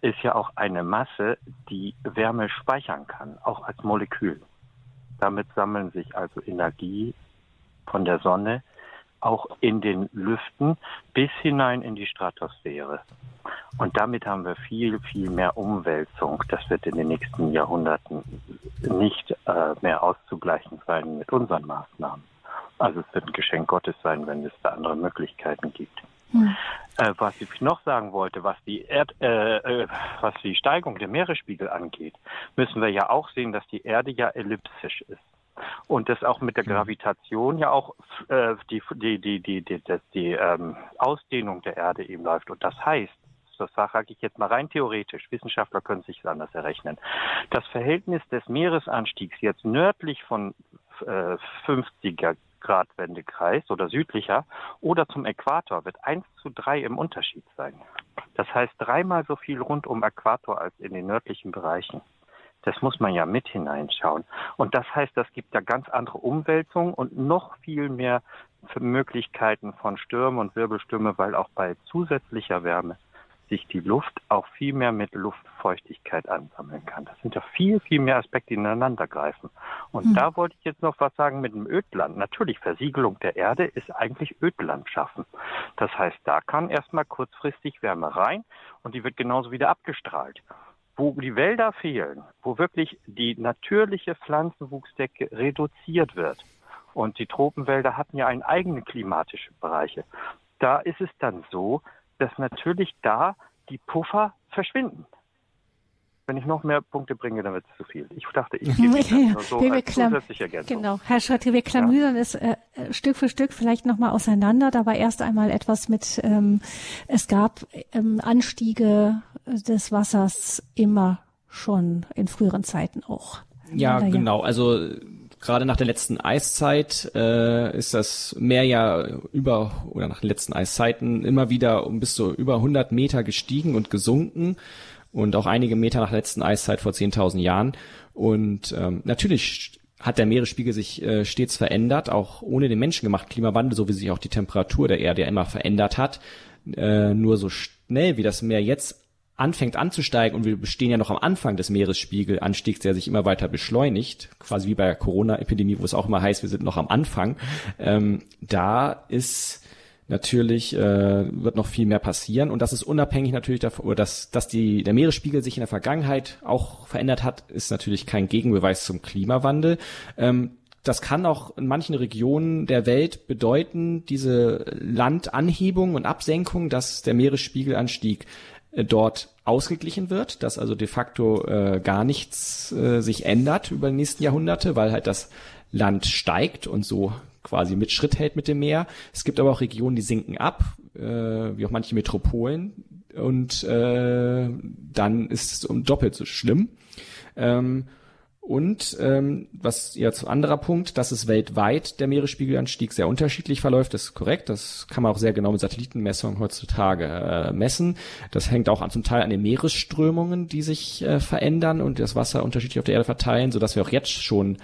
S9: ist ja auch eine Masse, die Wärme speichern kann, auch als Molekül. Damit sammeln sich also Energie von der Sonne auch in den Lüften bis hinein in die Stratosphäre. Und damit haben wir viel, viel mehr Umwälzung. Das wird in den nächsten Jahrhunderten nicht äh, mehr auszugleichen sein mit unseren Maßnahmen. Also es wird ein Geschenk Gottes sein, wenn es da andere Möglichkeiten gibt. Hm. Äh, was ich noch sagen wollte, was die Erd, äh, äh, was die Steigung der Meeresspiegel angeht, müssen wir ja auch sehen, dass die Erde ja elliptisch ist und das auch mit der Gravitation ja auch äh, die, die, die, die, die, die, die ähm, Ausdehnung der Erde eben läuft. Und das heißt, das sage ich jetzt mal rein theoretisch, Wissenschaftler können sich anders errechnen, das Verhältnis des Meeresanstiegs jetzt nördlich von äh, 50er Grad Wendekreis oder südlicher oder zum Äquator wird 1 zu 3 im Unterschied sein. Das heißt dreimal so viel rund um Äquator als in den nördlichen Bereichen. Das muss man ja mit hineinschauen. Und das heißt, das gibt ja ganz andere Umwälzungen und noch viel mehr Möglichkeiten von Stürmen und Wirbelstürme, weil auch bei zusätzlicher Wärme sich die Luft auch viel mehr mit Luftfeuchtigkeit ansammeln kann. Das sind ja viel, viel mehr Aspekte, die ineinander greifen. Und hm. da wollte ich jetzt noch was sagen mit dem Ödland. Natürlich, Versiegelung der Erde ist eigentlich Ödland schaffen. Das heißt, da kann erstmal kurzfristig Wärme rein und die wird genauso wieder abgestrahlt wo die Wälder fehlen, wo wirklich die natürliche Pflanzenwuchsdecke reduziert wird. Und die Tropenwälder hatten ja einen eigenen klimatischen Bereiche. Da ist es dann so, dass natürlich da die Puffer verschwinden. Wenn ich noch mehr Punkte bringe, dann wird es zu viel. Ich dachte, ich gebe
S1: ja, so wir als zusätzliche Ergänzung. Genau, Herr Schotte, wir klamüsern ja. es äh, Stück für Stück vielleicht nochmal auseinander. Da war erst einmal etwas mit, ähm, es gab ähm, Anstiege des Wassers immer schon in früheren Zeiten auch.
S2: Ja, Oder genau. Ja? Also gerade nach der letzten Eiszeit äh, ist das Meer ja über oder nach den letzten Eiszeiten immer wieder um bis zu über 100 Meter gestiegen und gesunken und auch einige Meter nach der letzten Eiszeit vor 10.000 Jahren. Und ähm, natürlich hat der Meeresspiegel sich äh, stets verändert, auch ohne den menschengemachten Klimawandel, so wie sich auch die Temperatur der Erde ja immer verändert hat. Äh, nur so schnell, wie das Meer jetzt anfängt anzusteigen und wir stehen ja noch am Anfang des Meeresspiegelanstiegs, der sich immer weiter beschleunigt, quasi wie bei der Corona-Epidemie, wo es auch immer heißt, wir sind noch am Anfang, ähm, da ist natürlich äh, wird noch viel mehr passieren und das ist unabhängig natürlich davon, dass dass die der Meeresspiegel sich in der Vergangenheit auch verändert hat, ist natürlich kein Gegenbeweis zum Klimawandel. Ähm, das kann auch in manchen Regionen der Welt bedeuten, diese Landanhebung und Absenkung, dass der Meeresspiegelanstieg dort ausgeglichen wird, dass also de facto äh, gar nichts äh, sich ändert über die nächsten Jahrhunderte, weil halt das Land steigt und so quasi mit Schritt hält mit dem Meer. Es gibt aber auch Regionen, die sinken ab, äh, wie auch manche Metropolen. Und äh, dann ist es um doppelt so schlimm. Ähm, und ähm, was jetzt anderer Punkt, dass es weltweit der Meeresspiegelanstieg sehr unterschiedlich verläuft, ist korrekt. Das kann man auch sehr genau mit Satellitenmessungen heutzutage äh, messen. Das hängt auch an, zum Teil an den Meeresströmungen, die sich äh, verändern und das Wasser unterschiedlich auf der Erde verteilen, so dass wir auch jetzt schon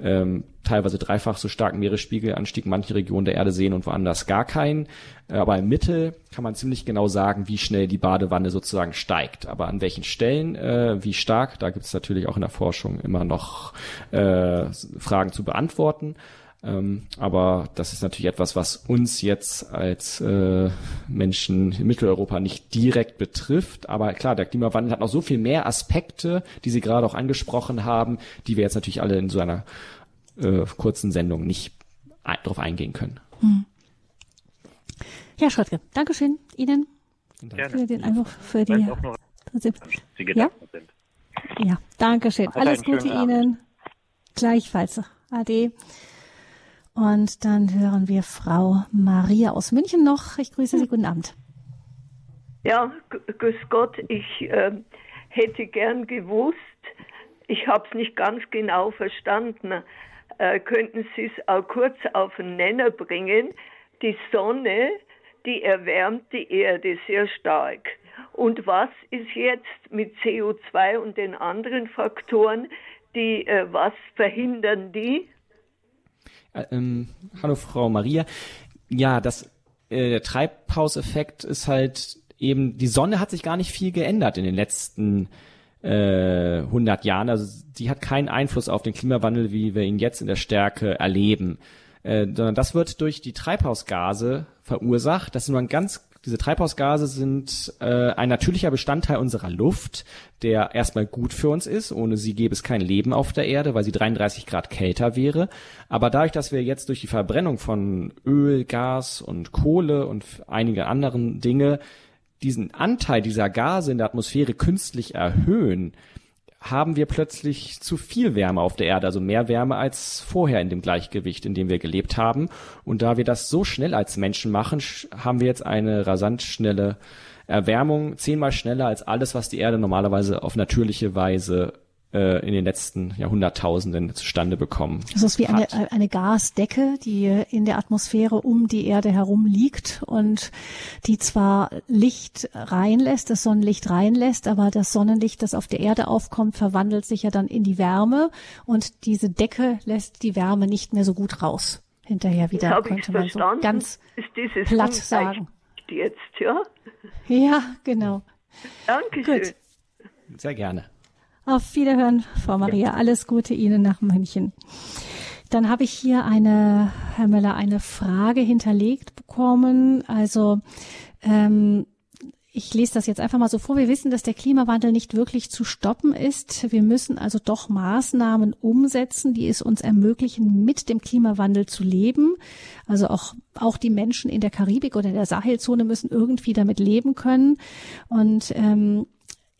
S2: ähm, teilweise dreifach so starken Meeresspiegelanstieg in manchen Regionen der Erde sehen und woanders gar keinen. Äh, aber im Mittel kann man ziemlich genau sagen, wie schnell die Badewanne sozusagen steigt. Aber an welchen Stellen, äh, wie stark, da gibt es natürlich auch in der Forschung immer noch äh, Fragen zu beantworten. Ähm, aber das ist natürlich etwas, was uns jetzt als äh, Menschen in Mitteleuropa nicht direkt betrifft. Aber klar, der Klimawandel hat noch so viel mehr Aspekte, die Sie gerade auch angesprochen haben, die wir jetzt natürlich alle in so einer äh, kurzen Sendung nicht ein darauf eingehen können. Hm.
S1: Ja, Schröttke, Dankeschön Ihnen
S10: Gerne.
S1: für den Einwurf, für die.
S10: Sie ja.
S1: sind. Ja, Dankeschön. Alles Gute Ihnen. Gleichfalls. Ade. Und dann hören wir Frau Maria aus München noch. Ich grüße Sie. Guten Abend.
S11: Ja, grüß Gott. Ich äh, hätte gern gewusst, ich habe es nicht ganz genau verstanden. Äh, könnten Sie es auch kurz auf den Nenner bringen? Die Sonne, die erwärmt die Erde sehr stark. Und was ist jetzt mit CO2 und den anderen Faktoren, die äh, was verhindern die?
S2: Äh, ähm, hallo Frau Maria. Ja, das äh, der Treibhauseffekt ist halt eben, die Sonne hat sich gar nicht viel geändert in den letzten äh, 100 Jahren. Also sie hat keinen Einfluss auf den Klimawandel, wie wir ihn jetzt in der Stärke erleben. Äh, sondern das wird durch die Treibhausgase verursacht. Das sind nur ein ganz diese Treibhausgase sind äh, ein natürlicher Bestandteil unserer Luft, der erstmal gut für uns ist. Ohne sie gäbe es kein Leben auf der Erde, weil sie 33 Grad kälter wäre. Aber dadurch, dass wir jetzt durch die Verbrennung von Öl, Gas und Kohle und einige anderen Dinge diesen Anteil dieser Gase in der Atmosphäre künstlich erhöhen, haben wir plötzlich zu viel Wärme auf der Erde, also mehr Wärme als vorher in dem Gleichgewicht, in dem wir gelebt haben. Und da wir das so schnell als Menschen machen, haben wir jetzt eine rasant schnelle Erwärmung, zehnmal schneller als alles, was die Erde normalerweise auf natürliche Weise in den letzten Jahrhunderttausenden zustande bekommen.
S1: Das ist wie eine, eine Gasdecke, die in der Atmosphäre um die Erde herum liegt und die zwar Licht reinlässt, das Sonnenlicht reinlässt, aber das Sonnenlicht, das auf der Erde aufkommt, verwandelt sich ja dann in die Wärme und diese Decke lässt die Wärme nicht mehr so gut raus. Hinterher wieder könnte man so ganz platt sagen.
S11: Jetzt, ja?
S1: Ja, genau.
S11: Dankeschön. Gut.
S2: Sehr gerne.
S1: Auf Wiederhören, Frau Maria. Alles Gute Ihnen nach München. Dann habe ich hier eine, Herr Möller, eine Frage hinterlegt bekommen. Also ähm, ich lese das jetzt einfach mal so vor. Wir wissen, dass der Klimawandel nicht wirklich zu stoppen ist. Wir müssen also doch Maßnahmen umsetzen, die es uns ermöglichen, mit dem Klimawandel zu leben. Also auch, auch die Menschen in der Karibik oder der Sahelzone müssen irgendwie damit leben können. Und ähm,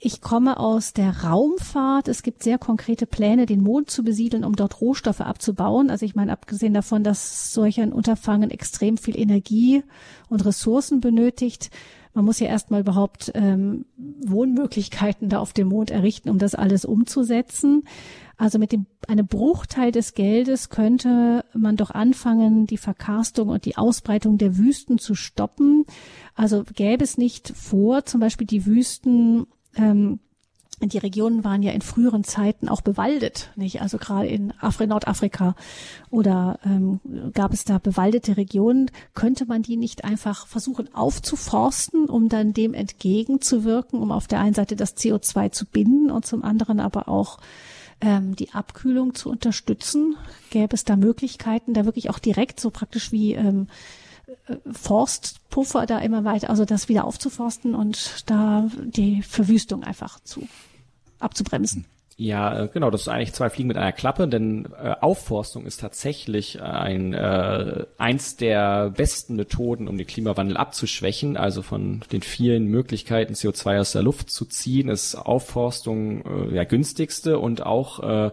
S1: ich komme aus der Raumfahrt. Es gibt sehr konkrete Pläne, den Mond zu besiedeln, um dort Rohstoffe abzubauen. Also ich meine, abgesehen davon, dass solch ein Unterfangen extrem viel Energie und Ressourcen benötigt. Man muss ja erstmal überhaupt ähm, Wohnmöglichkeiten da auf dem Mond errichten, um das alles umzusetzen. Also mit dem einem Bruchteil des Geldes könnte man doch anfangen, die Verkarstung und die Ausbreitung der Wüsten zu stoppen. Also gäbe es nicht vor, zum Beispiel die Wüsten ähm, die Regionen waren ja in früheren Zeiten auch bewaldet, nicht? Also gerade in Afri Nordafrika oder ähm, gab es da bewaldete Regionen, könnte man die nicht einfach versuchen aufzuforsten, um dann dem entgegenzuwirken, um auf der einen Seite das CO2 zu binden und zum anderen aber auch ähm, die Abkühlung zu unterstützen? Gäbe es da Möglichkeiten, da wirklich auch direkt so praktisch wie ähm, Forstpuffer da immer weiter, also das wieder aufzuforsten und da die Verwüstung einfach zu abzubremsen.
S2: Ja, äh, genau, das ist eigentlich zwei Fliegen mit einer Klappe, denn äh, Aufforstung ist tatsächlich ein äh, eins der besten Methoden, um den Klimawandel abzuschwächen. Also von den vielen Möglichkeiten, CO2 aus der Luft zu ziehen, ist Aufforstung äh, ja günstigste und auch äh,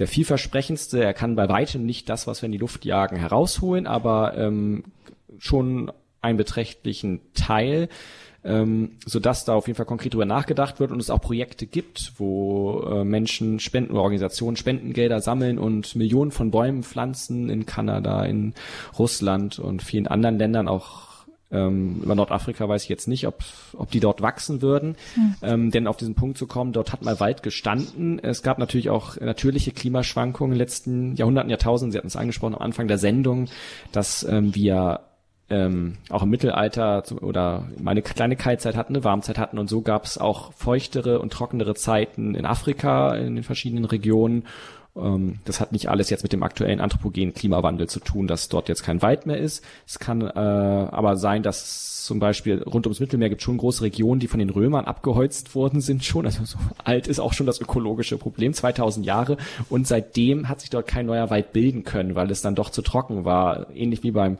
S2: der vielversprechendste. Er kann bei weitem nicht das, was wir in die Luft jagen, herausholen, aber ähm, schon einen beträchtlichen Teil ähm, so dass da auf jeden Fall konkret drüber nachgedacht wird und es auch Projekte gibt, wo äh, Menschen Spenden oder Organisationen Spendengelder sammeln und Millionen von Bäumen pflanzen in Kanada, in Russland und vielen anderen Ländern auch ähm, über Nordafrika weiß ich jetzt nicht, ob, ob die dort wachsen würden. Mhm. Ähm, denn auf diesen Punkt zu kommen, dort hat mal Wald gestanden. Es gab natürlich auch natürliche Klimaschwankungen in den letzten Jahrhunderten, Jahrtausenden. Sie hatten es angesprochen am Anfang der Sendung, dass ähm, wir ähm, auch im Mittelalter oder meine kleine Kaltzeit hatten, eine Warmzeit hatten und so gab es auch feuchtere und trockenere Zeiten in Afrika, in den verschiedenen Regionen. Ähm, das hat nicht alles jetzt mit dem aktuellen anthropogenen Klimawandel zu tun, dass dort jetzt kein Wald mehr ist. Es kann äh, aber sein, dass zum Beispiel rund ums Mittelmeer gibt schon große Regionen, die von den Römern abgeholzt worden sind schon. Also so alt ist auch schon das ökologische Problem, 2000 Jahre. Und seitdem hat sich dort kein neuer Wald bilden können, weil es dann doch zu trocken war. Ähnlich wie beim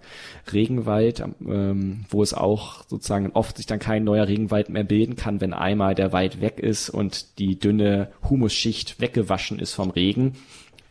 S2: Regenwald, ähm, wo es auch sozusagen oft sich dann kein neuer Regenwald mehr bilden kann, wenn einmal der Wald weg ist und die dünne Humusschicht weggewaschen ist vom Regen.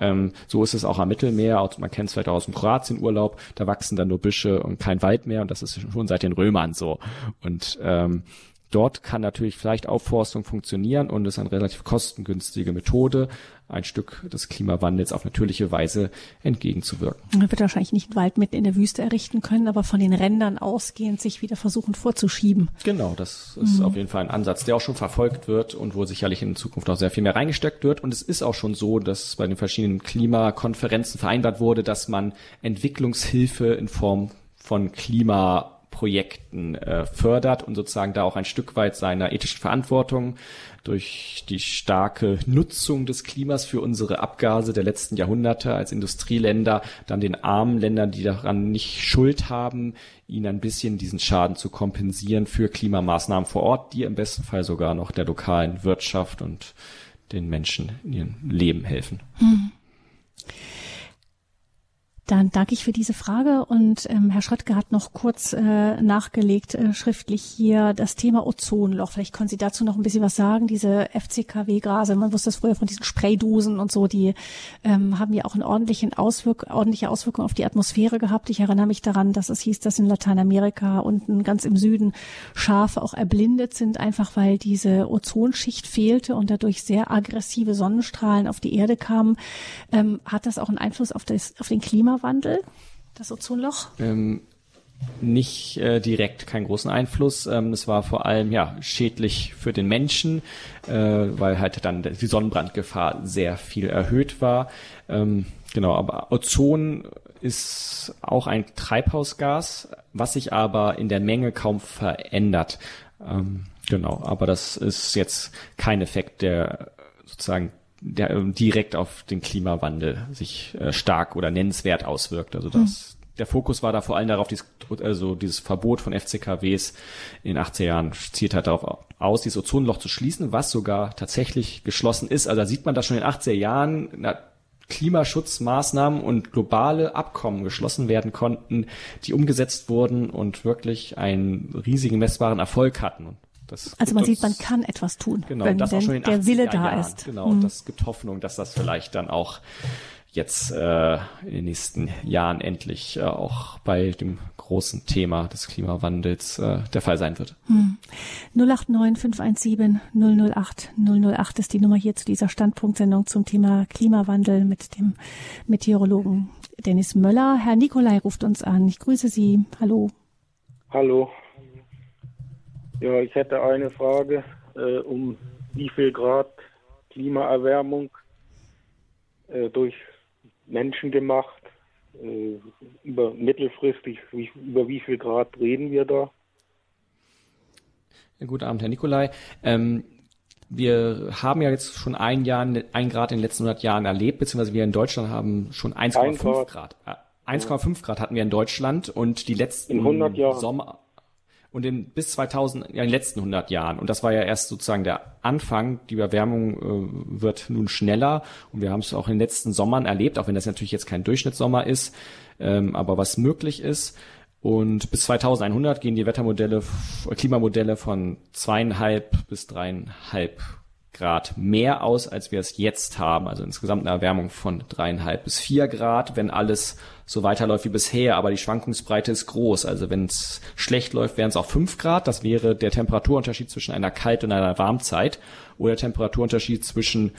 S2: Ähm, so ist es auch am Mittelmeer. Man kennt es vielleicht auch aus dem Kroatienurlaub. Da wachsen dann nur Büsche und kein Wald mehr. Und das ist schon seit den Römern so. Und ähm, Dort kann natürlich vielleicht Aufforstung funktionieren und ist eine relativ kostengünstige Methode, ein Stück des Klimawandels auf natürliche Weise entgegenzuwirken.
S1: Man wird wahrscheinlich nicht einen Wald mitten in der Wüste errichten können, aber von den Rändern ausgehend sich wieder versuchen vorzuschieben.
S2: Genau, das ist mhm. auf jeden Fall ein Ansatz, der auch schon verfolgt wird und wo sicherlich in Zukunft noch sehr viel mehr reingesteckt wird. Und es ist auch schon so, dass bei den verschiedenen Klimakonferenzen vereinbart wurde, dass man Entwicklungshilfe in Form von Klima Projekten äh, fördert und sozusagen da auch ein Stück weit seiner ethischen Verantwortung durch die starke Nutzung des Klimas für unsere Abgase der letzten Jahrhunderte als Industrieländer, dann den armen Ländern, die daran nicht Schuld haben, ihnen ein bisschen diesen Schaden zu kompensieren für Klimamaßnahmen vor Ort, die im besten Fall sogar noch der lokalen Wirtschaft und den Menschen in ihrem Leben helfen. Hm.
S1: Dann danke ich für diese Frage und ähm, Herr Schröttke hat noch kurz äh, nachgelegt, äh, schriftlich hier das Thema Ozonloch. Vielleicht können Sie dazu noch ein bisschen was sagen. Diese FCKW-Gase, man wusste das früher von diesen Spraydosen und so, die ähm, haben ja auch eine ordentliche Auswirkung auf die Atmosphäre gehabt. Ich erinnere mich daran, dass es hieß, dass in Lateinamerika unten ganz im Süden Schafe auch erblindet sind, einfach weil diese Ozonschicht fehlte und dadurch sehr aggressive Sonnenstrahlen auf die Erde kamen. Ähm, hat das auch einen Einfluss auf, das, auf den Klima? Klimawandel, das Ozonloch?
S2: Ähm, nicht äh, direkt keinen großen Einfluss. Ähm, es war vor allem ja schädlich für den Menschen, äh, weil halt dann die Sonnenbrandgefahr sehr viel erhöht war. Ähm, genau, aber Ozon ist auch ein Treibhausgas, was sich aber in der Menge kaum verändert. Ähm, genau, aber das ist jetzt kein Effekt, der sozusagen der ähm, direkt auf den Klimawandel sich äh, stark oder nennenswert auswirkt. Also das, mhm. der Fokus war da vor allem darauf, dieses, also dieses Verbot von FCKWs in den 80er Jahren zielt halt darauf aus, dieses Ozonloch zu schließen, was sogar tatsächlich geschlossen ist. Also da sieht man, dass schon in den 80er Jahren na, Klimaschutzmaßnahmen und globale Abkommen geschlossen werden konnten, die umgesetzt wurden und wirklich einen riesigen messbaren Erfolg hatten.
S1: Das also man sieht, man kann etwas tun,
S2: genau,
S1: wenn
S2: das
S1: denn der Wille da Jahren. ist.
S2: Genau, mhm. und das gibt Hoffnung, dass das vielleicht dann auch jetzt äh, in den nächsten Jahren endlich äh, auch bei dem großen Thema des Klimawandels äh, der Fall sein wird.
S1: Hm. 089 517 008 008 ist die Nummer hier zu dieser Standpunktsendung zum Thema Klimawandel mit dem Meteorologen Dennis Möller. Herr Nikolai ruft uns an. Ich grüße Sie. Hallo.
S12: Hallo. Ja, ich hätte eine Frage, äh, um wie viel Grad Klimaerwärmung äh, durch Menschen gemacht, äh, über mittelfristig, wie, über wie viel Grad reden wir da?
S2: Guten Abend, Herr Nikolai. Ähm, wir haben ja jetzt schon ein Jahr, ein Grad in den letzten 100 Jahren erlebt, beziehungsweise wir in Deutschland haben schon 1,5 Grad. Grad. 1,5 Grad hatten wir in Deutschland und die letzten
S12: in 100 Jahren.
S2: Sommer, und in bis 2000, ja, in den letzten 100 Jahren. Und das war ja erst sozusagen der Anfang. Die Erwärmung äh, wird nun schneller und wir haben es auch in den letzten Sommern erlebt, auch wenn das natürlich jetzt kein Durchschnittssommer ist, ähm, aber was möglich ist. Und bis 2100 gehen die Wettermodelle, Klimamodelle von zweieinhalb bis dreieinhalb Grad mehr aus, als wir es jetzt haben. Also insgesamt eine Erwärmung von dreieinhalb bis vier Grad, wenn alles so weiterläuft wie bisher. Aber die Schwankungsbreite ist groß. Also wenn es schlecht läuft, wären es auch fünf Grad. Das wäre der Temperaturunterschied zwischen einer Kalt- und einer Warmzeit oder der Temperaturunterschied zwischen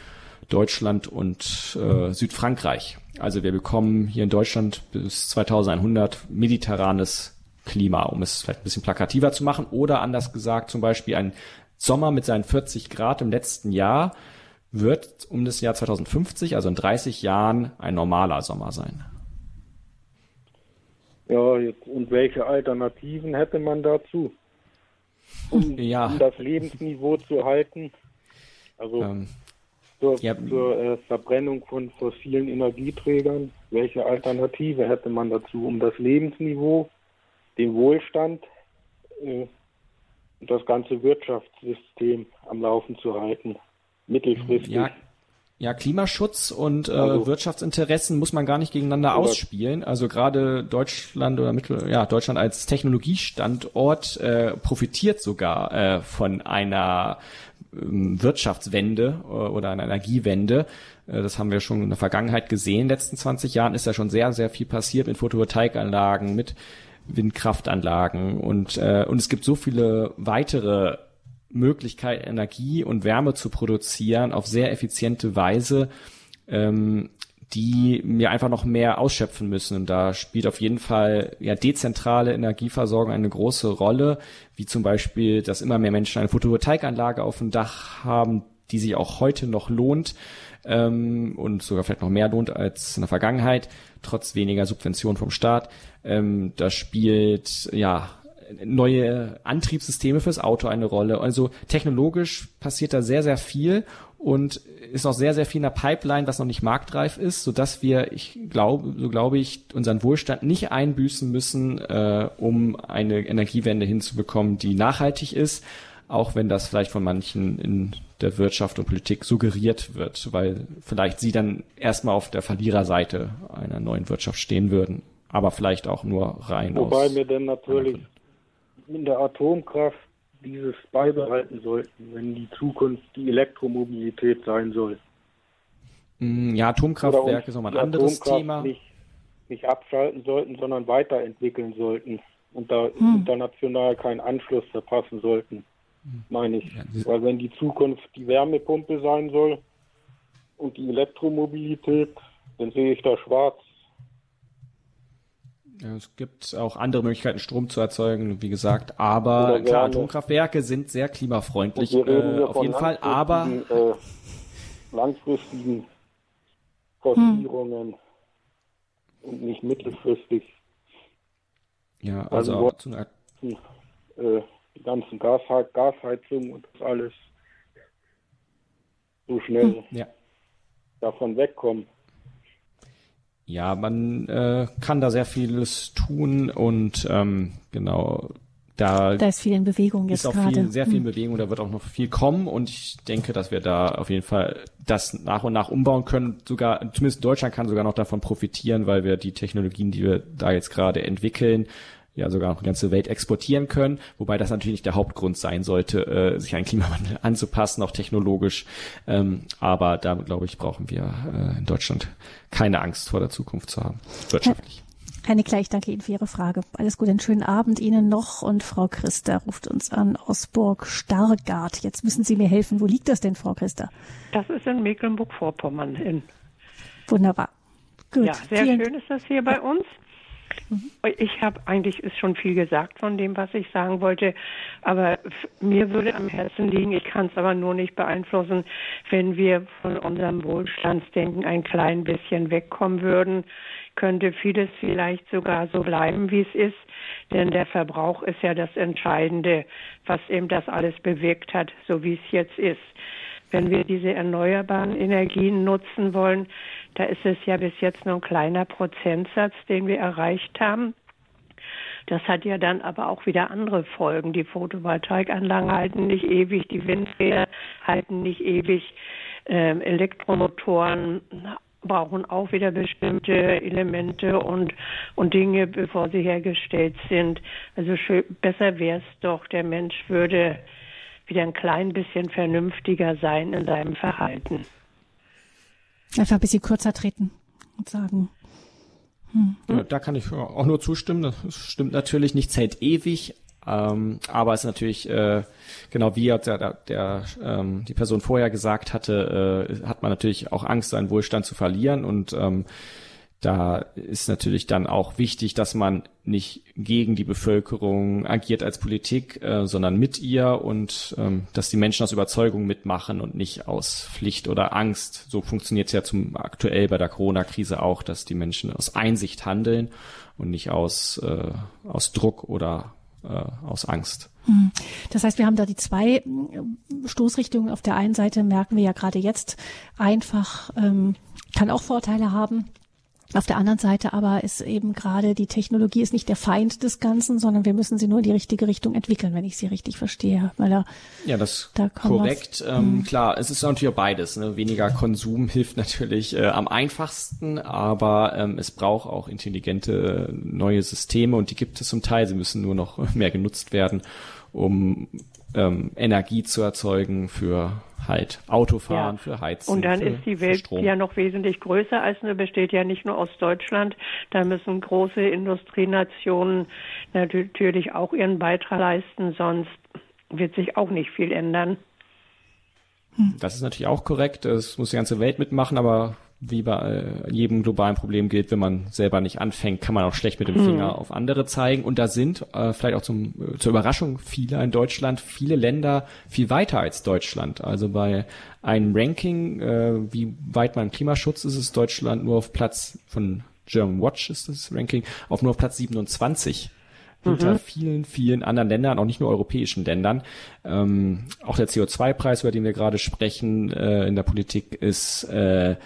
S2: Deutschland und äh, Südfrankreich. Also wir bekommen hier in Deutschland bis 2100 mediterranes Klima, um es vielleicht ein bisschen plakativer zu machen. Oder anders gesagt, zum Beispiel ein Sommer mit seinen 40 Grad im letzten Jahr wird um das Jahr 2050, also in 30 Jahren, ein normaler Sommer sein.
S12: Ja, und welche Alternativen hätte man dazu? Um,
S2: ja.
S12: um das Lebensniveau zu halten? Also ähm, zur, ja. zur äh, Verbrennung von fossilen Energieträgern, welche Alternative hätte man dazu, um das Lebensniveau, den Wohlstand äh, das ganze Wirtschaftssystem am Laufen zu halten, mittelfristig.
S2: Ja, ja Klimaschutz und äh, also, Wirtschaftsinteressen muss man gar nicht gegeneinander ausspielen. Also gerade Deutschland oder Mittel, ja Deutschland als Technologiestandort äh, profitiert sogar äh, von einer ähm, Wirtschaftswende äh, oder einer Energiewende. Äh, das haben wir schon in der Vergangenheit gesehen. In den letzten 20 Jahren ist ja schon sehr, sehr viel passiert mit Photovoltaikanlagen, mit Windkraftanlagen und, äh, und es gibt so viele weitere Möglichkeiten, Energie und Wärme zu produzieren auf sehr effiziente Weise, ähm, die mir einfach noch mehr ausschöpfen müssen. Und da spielt auf jeden Fall ja dezentrale Energieversorgung eine große Rolle, wie zum Beispiel, dass immer mehr Menschen eine Photovoltaikanlage auf dem Dach haben, die sich auch heute noch lohnt ähm, und sogar vielleicht noch mehr lohnt als in der Vergangenheit, trotz weniger Subventionen vom Staat. Ähm, da spielt ja neue Antriebssysteme fürs Auto eine Rolle. Also technologisch passiert da sehr, sehr viel und ist noch sehr, sehr viel in der Pipeline, was noch nicht marktreif ist, so dass wir, ich glaube, so glaube ich, unseren Wohlstand nicht einbüßen müssen, äh, um eine Energiewende hinzubekommen, die nachhaltig ist, auch wenn das vielleicht von manchen in der Wirtschaft und Politik suggeriert wird, weil vielleicht sie dann erstmal auf der Verliererseite einer neuen Wirtschaft stehen würden aber vielleicht auch nur rein
S12: Wobei wir denn natürlich in der Atomkraft dieses beibehalten sollten, wenn die Zukunft die Elektromobilität sein soll.
S2: Mm, ja, Atomkraftwerke ist nochmal ein anderes Thema.
S12: Nicht, nicht abschalten sollten, sondern weiterentwickeln sollten und da hm. international keinen Anschluss verpassen sollten, meine ich. Ja, Weil wenn die Zukunft die Wärmepumpe sein soll und die Elektromobilität, dann sehe ich da schwarz.
S2: Es gibt auch andere Möglichkeiten, Strom zu erzeugen, wie gesagt. Aber klar, Atomkraftwerke sind sehr klimafreundlich, äh, auf jeden Fall. Aber
S12: äh, langfristigen Forcierungen hm. und nicht mittelfristig.
S2: Ja, also, also auch zu einer
S12: äh, die ganzen Gas Gasheizungen und das alles so schnell hm. ja. davon wegkommen.
S2: Ja, man äh, kann da sehr vieles tun und ähm, genau da,
S1: da ist viel in Bewegung jetzt
S2: ist auch
S1: gerade.
S2: Viel, sehr viel in hm. Bewegung, da wird auch noch viel kommen und ich denke, dass wir da auf jeden Fall das nach und nach umbauen können. Sogar, zumindest Deutschland kann sogar noch davon profitieren, weil wir die Technologien, die wir da jetzt gerade entwickeln, ja sogar noch die ganze Welt exportieren können, wobei das natürlich nicht der Hauptgrund sein sollte, äh, sich an Klimawandel anzupassen, auch technologisch. Ähm, aber da, glaube ich, brauchen wir äh, in Deutschland keine Angst vor der Zukunft zu haben, wirtschaftlich.
S1: Herr Nickler, ich danke Ihnen für Ihre Frage. Alles Gute, einen schönen Abend Ihnen noch. Und Frau Christa ruft uns an aus Burg Stargard. Jetzt müssen Sie mir helfen. Wo liegt das denn, Frau Christa?
S13: Das ist in Mecklenburg-Vorpommern. In
S1: Wunderbar.
S13: Gut. Ja, sehr Vielen schön ist das hier bei uns. Mhm. Ich habe eigentlich ist schon viel gesagt von dem, was ich sagen wollte, aber mir würde am Herzen liegen, ich kann es aber nur nicht beeinflussen, wenn wir von unserem Wohlstandsdenken ein klein bisschen wegkommen würden, könnte vieles vielleicht sogar so bleiben, wie es ist, denn der Verbrauch ist ja das Entscheidende, was eben das alles bewirkt hat, so wie es jetzt ist. Wenn wir diese erneuerbaren Energien nutzen wollen, da ist es ja bis jetzt nur ein kleiner Prozentsatz, den wir erreicht haben. Das hat ja dann aber auch wieder andere Folgen. Die Photovoltaikanlagen halten nicht ewig, die Windräder halten nicht ewig, ähm, Elektromotoren brauchen auch wieder bestimmte Elemente und, und Dinge, bevor sie hergestellt sind. Also schön, besser wäre es doch, der Mensch würde wieder ein klein bisschen vernünftiger sein in seinem Verhalten.
S1: Einfach ein bisschen kürzer treten und sagen.
S2: Hm. Ja, da kann ich auch nur zustimmen. Das stimmt natürlich, nichts hält ewig, ähm, aber es ist natürlich, äh, genau wie der, der, der ähm, die Person vorher gesagt hatte, äh, hat man natürlich auch Angst, seinen Wohlstand zu verlieren und ähm, da ist natürlich dann auch wichtig, dass man nicht gegen die Bevölkerung agiert als Politik, äh, sondern mit ihr und ähm, dass die Menschen aus Überzeugung mitmachen und nicht aus Pflicht oder Angst. So funktioniert es ja zum aktuell bei der Corona-Krise auch, dass die Menschen aus Einsicht handeln und nicht aus, äh, aus Druck oder äh, aus Angst.
S1: Hm. Das heißt, wir haben da die zwei äh, Stoßrichtungen. Auf der einen Seite merken wir ja gerade jetzt einfach, ähm, kann auch Vorteile haben auf der anderen Seite aber ist eben gerade die Technologie ist nicht der Feind des Ganzen, sondern wir müssen sie nur in die richtige Richtung entwickeln, wenn ich sie richtig verstehe. Weil da,
S2: ja, das da korrekt. Ähm, mhm. klar, es ist natürlich auch beides. Ne? Weniger Konsum hilft natürlich äh, am einfachsten, aber ähm, es braucht auch intelligente neue Systeme und die gibt es zum Teil. Sie müssen nur noch mehr genutzt werden, um ähm, Energie zu erzeugen für halt Autofahren, ja. für Heizen.
S13: Und dann ist die Welt ja noch wesentlich größer als nur besteht ja nicht nur aus Deutschland. Da müssen große Industrienationen natürlich auch ihren Beitrag leisten, sonst wird sich auch nicht viel ändern.
S2: Das ist natürlich auch korrekt. Es muss die ganze Welt mitmachen, aber wie bei äh, jedem globalen Problem gilt, wenn man selber nicht anfängt, kann man auch schlecht mit dem hm. Finger mhm. auf andere zeigen. Und da sind äh, vielleicht auch zum, äh, zur Überraschung vieler in Deutschland, viele Länder viel weiter als Deutschland. Also bei einem Ranking, äh, wie weit man im Klimaschutz ist, ist Deutschland nur auf Platz von German Watch ist das Ranking, auf nur auf Platz 27 hinter mhm. vielen, vielen anderen Ländern, auch nicht nur europäischen Ländern. Ähm, auch der CO2-Preis, über den wir gerade sprechen, äh, in der Politik ist äh,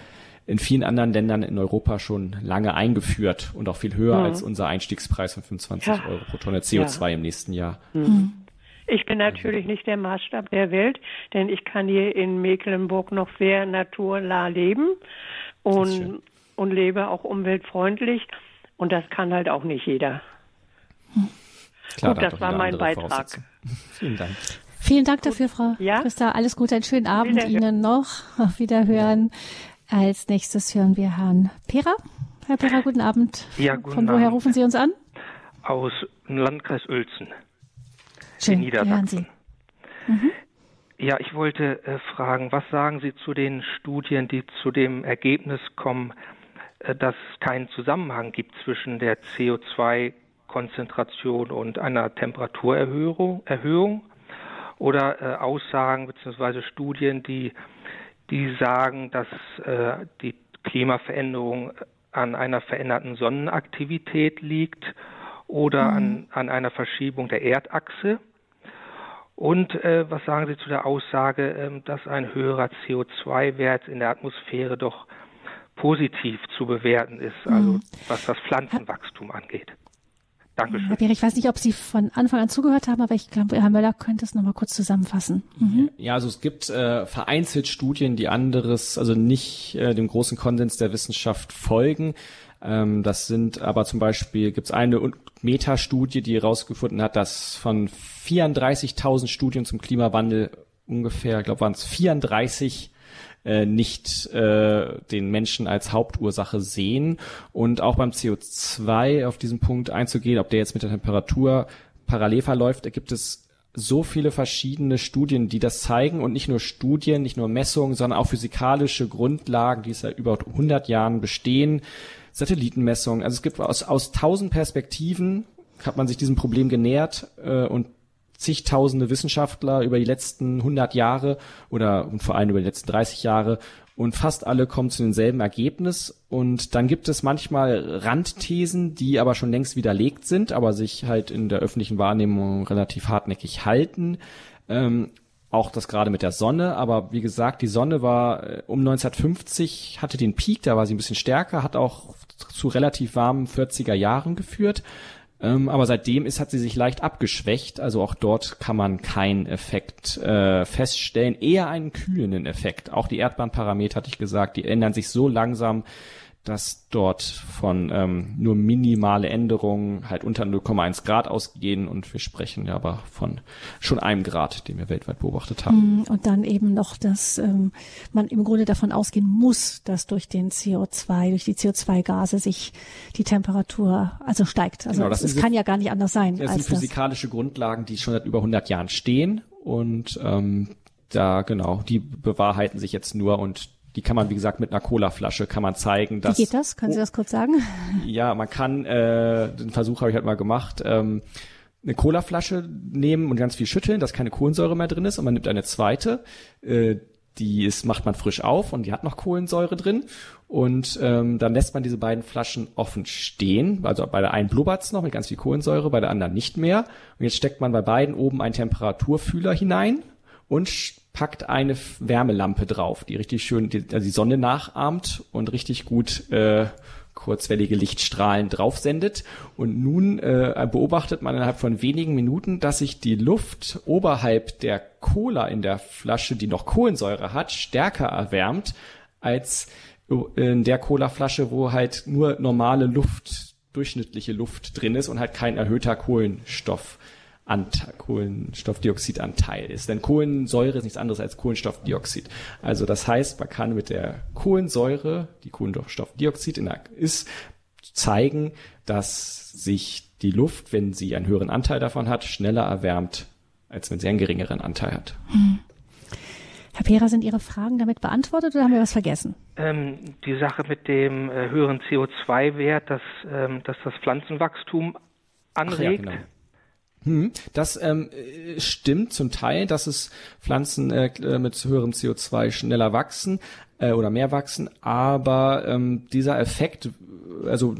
S2: in vielen anderen Ländern in Europa schon lange eingeführt und auch viel höher mhm. als unser Einstiegspreis von 25 ja. Euro pro Tonne CO2 ja. im nächsten Jahr.
S13: Mhm. Ich bin natürlich nicht der Maßstab der Welt, denn ich kann hier in Mecklenburg noch sehr naturnah leben und, und lebe auch umweltfreundlich. Und das kann halt auch nicht jeder.
S2: Klar, Gut, das war mein Beitrag. Vielen Dank.
S1: Vielen Dank dafür, Frau ja? Christa. Alles Gute, einen schönen Abend Ihnen noch. Auf Wiederhören. Ja. Als nächstes hören wir Herrn Pera. Herr Pera, guten Abend.
S14: Ja, guten
S1: Von woher
S14: Abend.
S1: rufen Sie uns an?
S14: Aus dem Landkreis Uelzen.
S1: Schön, in Niedersachsen.
S14: Mhm. Ja, ich wollte äh, fragen, was sagen Sie zu den Studien, die zu dem Ergebnis kommen, äh, dass es keinen Zusammenhang gibt zwischen der CO2-Konzentration und einer Temperaturerhöhung Erhöhung, oder äh, Aussagen bzw. Studien, die die sagen, dass äh, die Klimaveränderung an einer veränderten Sonnenaktivität liegt oder mhm. an, an einer Verschiebung der Erdachse. Und äh, was sagen Sie zu der Aussage, äh, dass ein höherer CO2-Wert in der Atmosphäre doch positiv zu bewerten ist, also mhm. was das Pflanzenwachstum angeht? Dankeschön.
S1: Herr Beer, ich weiß nicht, ob Sie von Anfang an zugehört haben, aber ich glaube, Herr Möller könnte es nochmal kurz zusammenfassen.
S2: Mhm. Ja, also es gibt äh, vereinzelt Studien, die anderes, also nicht äh, dem großen Konsens der Wissenschaft folgen. Ähm, das sind aber zum Beispiel, gibt es eine Metastudie, die herausgefunden hat, dass von 34.000 Studien zum Klimawandel ungefähr, ich glaube, waren es 34 äh, nicht äh, den Menschen als Hauptursache sehen. Und auch beim CO2 auf diesen Punkt einzugehen, ob der jetzt mit der Temperatur parallel verläuft, da gibt es so viele verschiedene Studien, die das zeigen und nicht nur Studien, nicht nur Messungen, sondern auch physikalische Grundlagen, die seit über 100 Jahren bestehen, Satellitenmessungen. Also es gibt aus, aus tausend Perspektiven hat man sich diesem Problem genähert äh, und zigtausende Wissenschaftler über die letzten 100 Jahre oder und vor allem über die letzten 30 Jahre und fast alle kommen zu demselben Ergebnis. Und dann gibt es manchmal Randthesen, die aber schon längst widerlegt sind, aber sich halt in der öffentlichen Wahrnehmung relativ hartnäckig halten. Ähm, auch das gerade mit der Sonne, aber wie gesagt, die Sonne war äh, um 1950, hatte den Peak, da war sie ein bisschen stärker, hat auch zu relativ warmen 40er Jahren geführt. Ähm, aber seitdem ist, hat sie sich leicht abgeschwächt. Also auch dort kann man keinen Effekt äh, feststellen, eher einen kühlenden Effekt. Auch die Erdbahnparameter, hatte ich gesagt, die ändern sich so langsam, dass dort von ähm, nur minimale Änderungen halt unter 0,1 Grad ausgehen und wir sprechen ja aber von schon einem Grad, den wir weltweit beobachtet haben.
S1: Mm, und dann eben noch, dass ähm, man im Grunde davon ausgehen muss, dass durch den CO2, durch die CO2-Gase sich die Temperatur also steigt. Also
S2: genau, das
S1: es kann ja gar nicht anders sein.
S2: Das sind physikalische das. Grundlagen, die schon seit über 100 Jahren stehen und ähm, da genau, die bewahrheiten sich jetzt nur und die kann man, wie gesagt, mit einer Colaflasche kann man zeigen, dass.
S1: Wie geht das? Können Sie das kurz sagen?
S2: Ja, man kann, äh, den Versuch habe ich halt mal gemacht, ähm, eine Colaflasche nehmen und ganz viel schütteln, dass keine Kohlensäure mehr drin ist und man nimmt eine zweite, äh, die ist, macht man frisch auf und die hat noch Kohlensäure drin und ähm, dann lässt man diese beiden Flaschen offen stehen. Also bei der einen blubbert's noch mit ganz viel Kohlensäure, bei der anderen nicht mehr. Und jetzt steckt man bei beiden oben einen Temperaturfühler hinein und packt eine Wärmelampe drauf, die richtig schön die, also die Sonne nachahmt und richtig gut äh, kurzwellige Lichtstrahlen draufsendet. Und nun äh, beobachtet man innerhalb von wenigen Minuten, dass sich die Luft oberhalb der Cola in der Flasche, die noch Kohlensäure hat, stärker erwärmt als in der Cola-Flasche, wo halt nur normale Luft, durchschnittliche Luft drin ist und halt kein erhöhter Kohlenstoff Anteil, Kohlenstoffdioxidanteil ist. Denn Kohlensäure ist nichts anderes als Kohlenstoffdioxid. Also das heißt, man kann mit der Kohlensäure, die Kohlenstoffdioxid in der, ist, zeigen, dass sich die Luft, wenn sie einen höheren Anteil davon hat, schneller erwärmt, als wenn sie einen geringeren Anteil hat. Hm.
S1: Herr Pera, sind Ihre Fragen damit beantwortet oder haben wir was vergessen?
S14: Ähm, die Sache mit dem äh, höheren CO2-Wert, dass, ähm, dass das Pflanzenwachstum anregt. Ja, genau.
S2: Hm, das ähm, stimmt zum Teil, dass es Pflanzen äh, äh mit höherem CO2 schneller wachsen äh, oder mehr wachsen, aber ähm, dieser Effekt, also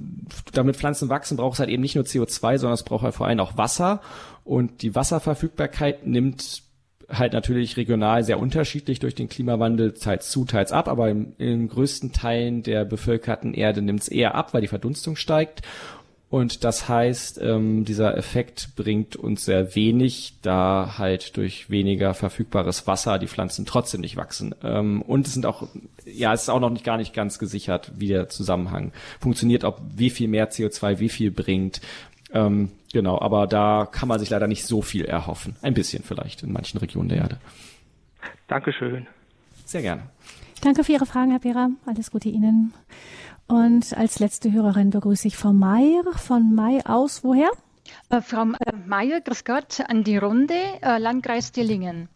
S2: damit Pflanzen wachsen, braucht es halt eben nicht nur CO2, sondern es braucht halt vor allem auch Wasser. Und die Wasserverfügbarkeit nimmt halt natürlich regional sehr unterschiedlich durch den Klimawandel teils zu, teils ab, aber im, in größten Teilen der bevölkerten Erde nimmt es eher ab, weil die Verdunstung steigt und das heißt, ähm, dieser Effekt bringt uns sehr wenig, da halt durch weniger verfügbares Wasser die Pflanzen trotzdem nicht wachsen. Ähm, und es sind auch, ja, es ist auch noch nicht gar nicht ganz gesichert, wie der Zusammenhang funktioniert, ob wie viel mehr CO2 wie viel bringt. Ähm, genau, aber da kann man sich leider nicht so viel erhoffen. Ein bisschen vielleicht in manchen Regionen der Erde.
S14: Dankeschön.
S2: Sehr gerne.
S1: Danke für Ihre Fragen, Herr Pera. Alles Gute Ihnen. Und als letzte Hörerin begrüße ich Frau Meier von Mai aus. Woher?
S15: Äh, Frau äh, Meier, grüß Gott, an die Runde, äh, Landkreis Dillingen.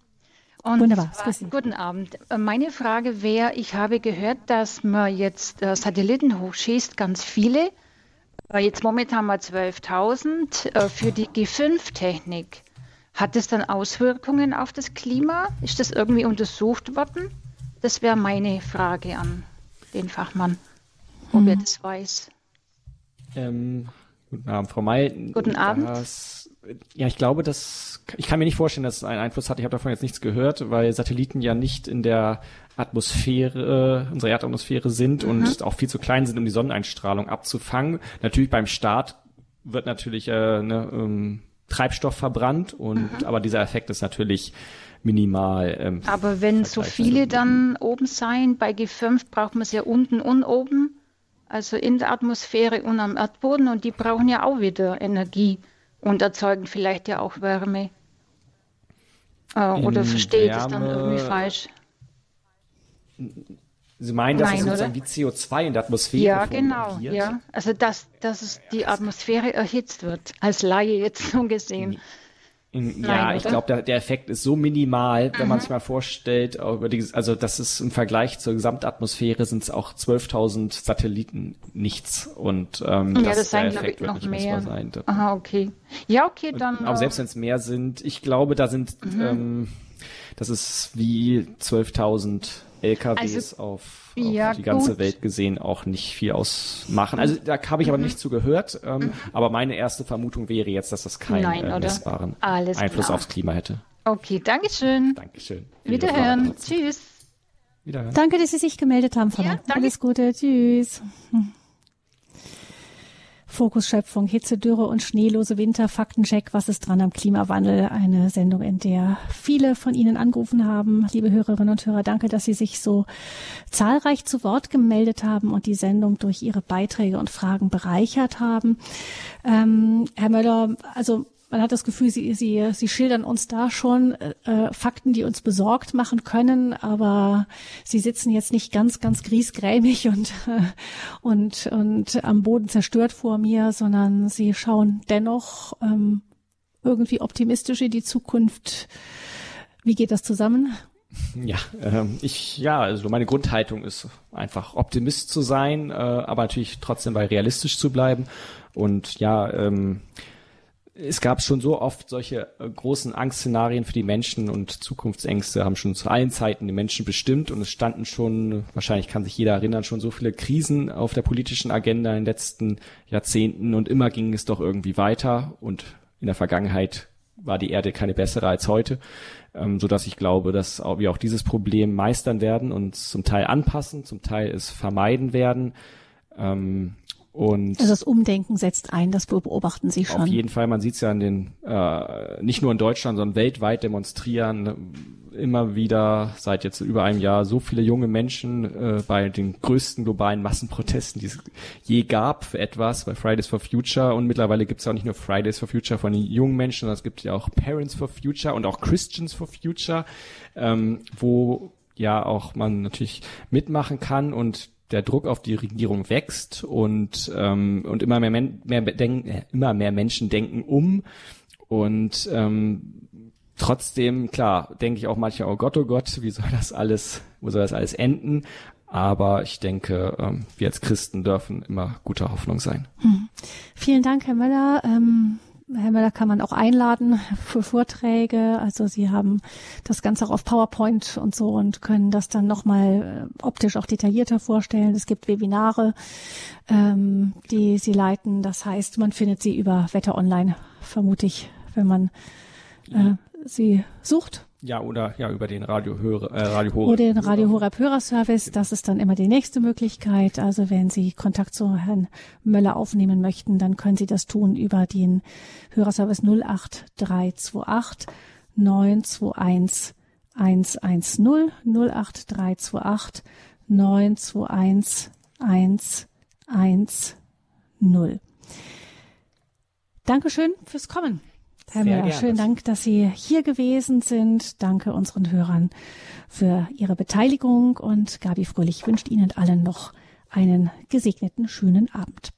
S15: Und
S1: Wunderbar,
S15: zwar, guten Abend. Äh, meine Frage wäre, ich habe gehört, dass man jetzt äh, Satelliten hochschießt, ganz viele. Äh, jetzt momentan haben wir 12.000 für die G5-Technik. Hat das dann Auswirkungen auf das Klima? Ist das irgendwie untersucht worden? Das wäre meine Frage an den Fachmann ob er mhm. das weiß.
S2: Ähm, guten Abend, Frau May.
S15: Guten Abend.
S2: Das, ja, ich glaube, dass ich kann mir nicht vorstellen, dass es einen Einfluss hat. Ich habe davon jetzt nichts gehört, weil Satelliten ja nicht in der Atmosphäre, äh, unserer Erdatmosphäre sind mhm. und auch viel zu klein sind, um die Sonneneinstrahlung abzufangen. Natürlich beim Start wird natürlich äh, ne, ähm, Treibstoff verbrannt und mhm. aber dieser Effekt ist natürlich minimal. Ähm,
S15: aber wenn so viele dann oben sein, bei G5 braucht man es ja unten und oben also in der Atmosphäre und am Erdboden und die brauchen ja auch wieder Energie und erzeugen vielleicht ja auch Wärme. Äh, oder verstehe ich das dann irgendwie falsch?
S2: Sie meinen, dass Nein, es sozusagen wie CO2 in der Atmosphäre
S15: Ja, genau. Ja. Also, dass, dass es die Atmosphäre erhitzt wird, als Laie jetzt so gesehen.
S2: In, ja, Nein, ich glaube, der, der Effekt ist so minimal, wenn mhm. man sich mal vorstellt, über die, also das ist im Vergleich zur Gesamtatmosphäre sind es auch 12.000 Satelliten nichts und ähm,
S15: ja, das, das der Effekt wird noch nicht mehr. sein. Aha, okay. Ja, okay, dann.
S2: Und, aber selbst wenn es mehr sind, ich glaube, da sind, mhm. ähm, das ist wie 12.000 LKWs also, auf, auf ja, die ganze gut. Welt gesehen auch nicht viel ausmachen. Also da habe ich aber mhm. nicht zugehört. Ähm, mhm. Aber meine erste Vermutung wäre jetzt, dass das keinen Nein, äh, messbaren Alles Einfluss klar. aufs Klima hätte.
S15: Okay, Dankeschön.
S2: Dankeschön.
S15: Wiederhören. Tschüss.
S1: Wiederhören. Danke, dass Sie sich gemeldet haben, Frau ja, Alles Gute. Tschüss. Fokus Schöpfung, Hitze, Dürre und schneelose Winter, Faktencheck, was ist dran am Klimawandel? Eine Sendung, in der viele von Ihnen angerufen haben. Liebe Hörerinnen und Hörer, danke, dass Sie sich so zahlreich zu Wort gemeldet haben und die Sendung durch Ihre Beiträge und Fragen bereichert haben. Ähm, Herr Möller, also man hat das Gefühl, sie, sie, sie schildern uns da schon äh, Fakten, die uns besorgt machen können, aber sie sitzen jetzt nicht ganz, ganz griesgrämig und, äh, und, und am Boden zerstört vor mir, sondern sie schauen dennoch ähm, irgendwie optimistisch in die Zukunft. Wie geht das zusammen?
S2: Ja, ähm, ich ja, also meine Grundhaltung ist einfach Optimist zu sein, äh, aber natürlich trotzdem bei realistisch zu bleiben. Und ja, ähm, es gab schon so oft solche äh, großen Angstszenarien für die Menschen und Zukunftsängste haben schon zu allen Zeiten die Menschen bestimmt und es standen schon, wahrscheinlich kann sich jeder erinnern, schon so viele Krisen auf der politischen Agenda in den letzten Jahrzehnten und immer ging es doch irgendwie weiter und in der Vergangenheit war die Erde keine bessere als heute, ähm, so dass ich glaube, dass wir auch dieses Problem meistern werden und zum Teil anpassen, zum Teil es vermeiden werden. Ähm, und
S1: also das Umdenken setzt ein, das beobachten Sie schon.
S2: Auf jeden Fall, man sieht es ja in den, äh, nicht nur in Deutschland, sondern weltweit demonstrieren. Immer wieder seit jetzt über einem Jahr so viele junge Menschen äh, bei den größten globalen Massenprotesten, die es je gab für etwas, bei Fridays for Future. Und mittlerweile gibt es auch nicht nur Fridays for Future von den jungen Menschen, sondern es gibt ja auch Parents for Future und auch Christians for Future, ähm, wo ja auch man natürlich mitmachen kann. Und der Druck auf die Regierung wächst und ähm, und immer mehr, Men mehr immer mehr Menschen denken um und ähm, trotzdem klar denke ich auch manchmal oh Gott oh Gott wie soll das alles wo soll das alles enden aber ich denke ähm, wir als Christen dürfen immer guter Hoffnung sein.
S1: Hm. Vielen Dank Herr Möller. Ähm Herr Möller kann man auch einladen für Vorträge. Also Sie haben das Ganze auch auf PowerPoint und so und können das dann nochmal äh, optisch auch detaillierter vorstellen. Es gibt Webinare, ähm, die Sie leiten. Das heißt, man findet sie über Wetter Online, vermute ich, wenn man äh, sie sucht.
S2: Ja, oder ja, über den Radio Hörer, äh, Radio Horeb.
S1: Oder den Radio Horeb Hörerservice. Das ist dann immer die nächste Möglichkeit. Also wenn Sie Kontakt zu Herrn Möller aufnehmen möchten, dann können Sie das tun über den Hörerservice 08328 921 110 08328 921 110. Dankeschön fürs Kommen. Herr Müller, schönen Dank, dass Sie hier gewesen sind. Danke unseren Hörern für Ihre Beteiligung und Gabi Fröhlich wünscht Ihnen allen noch einen gesegneten, schönen Abend.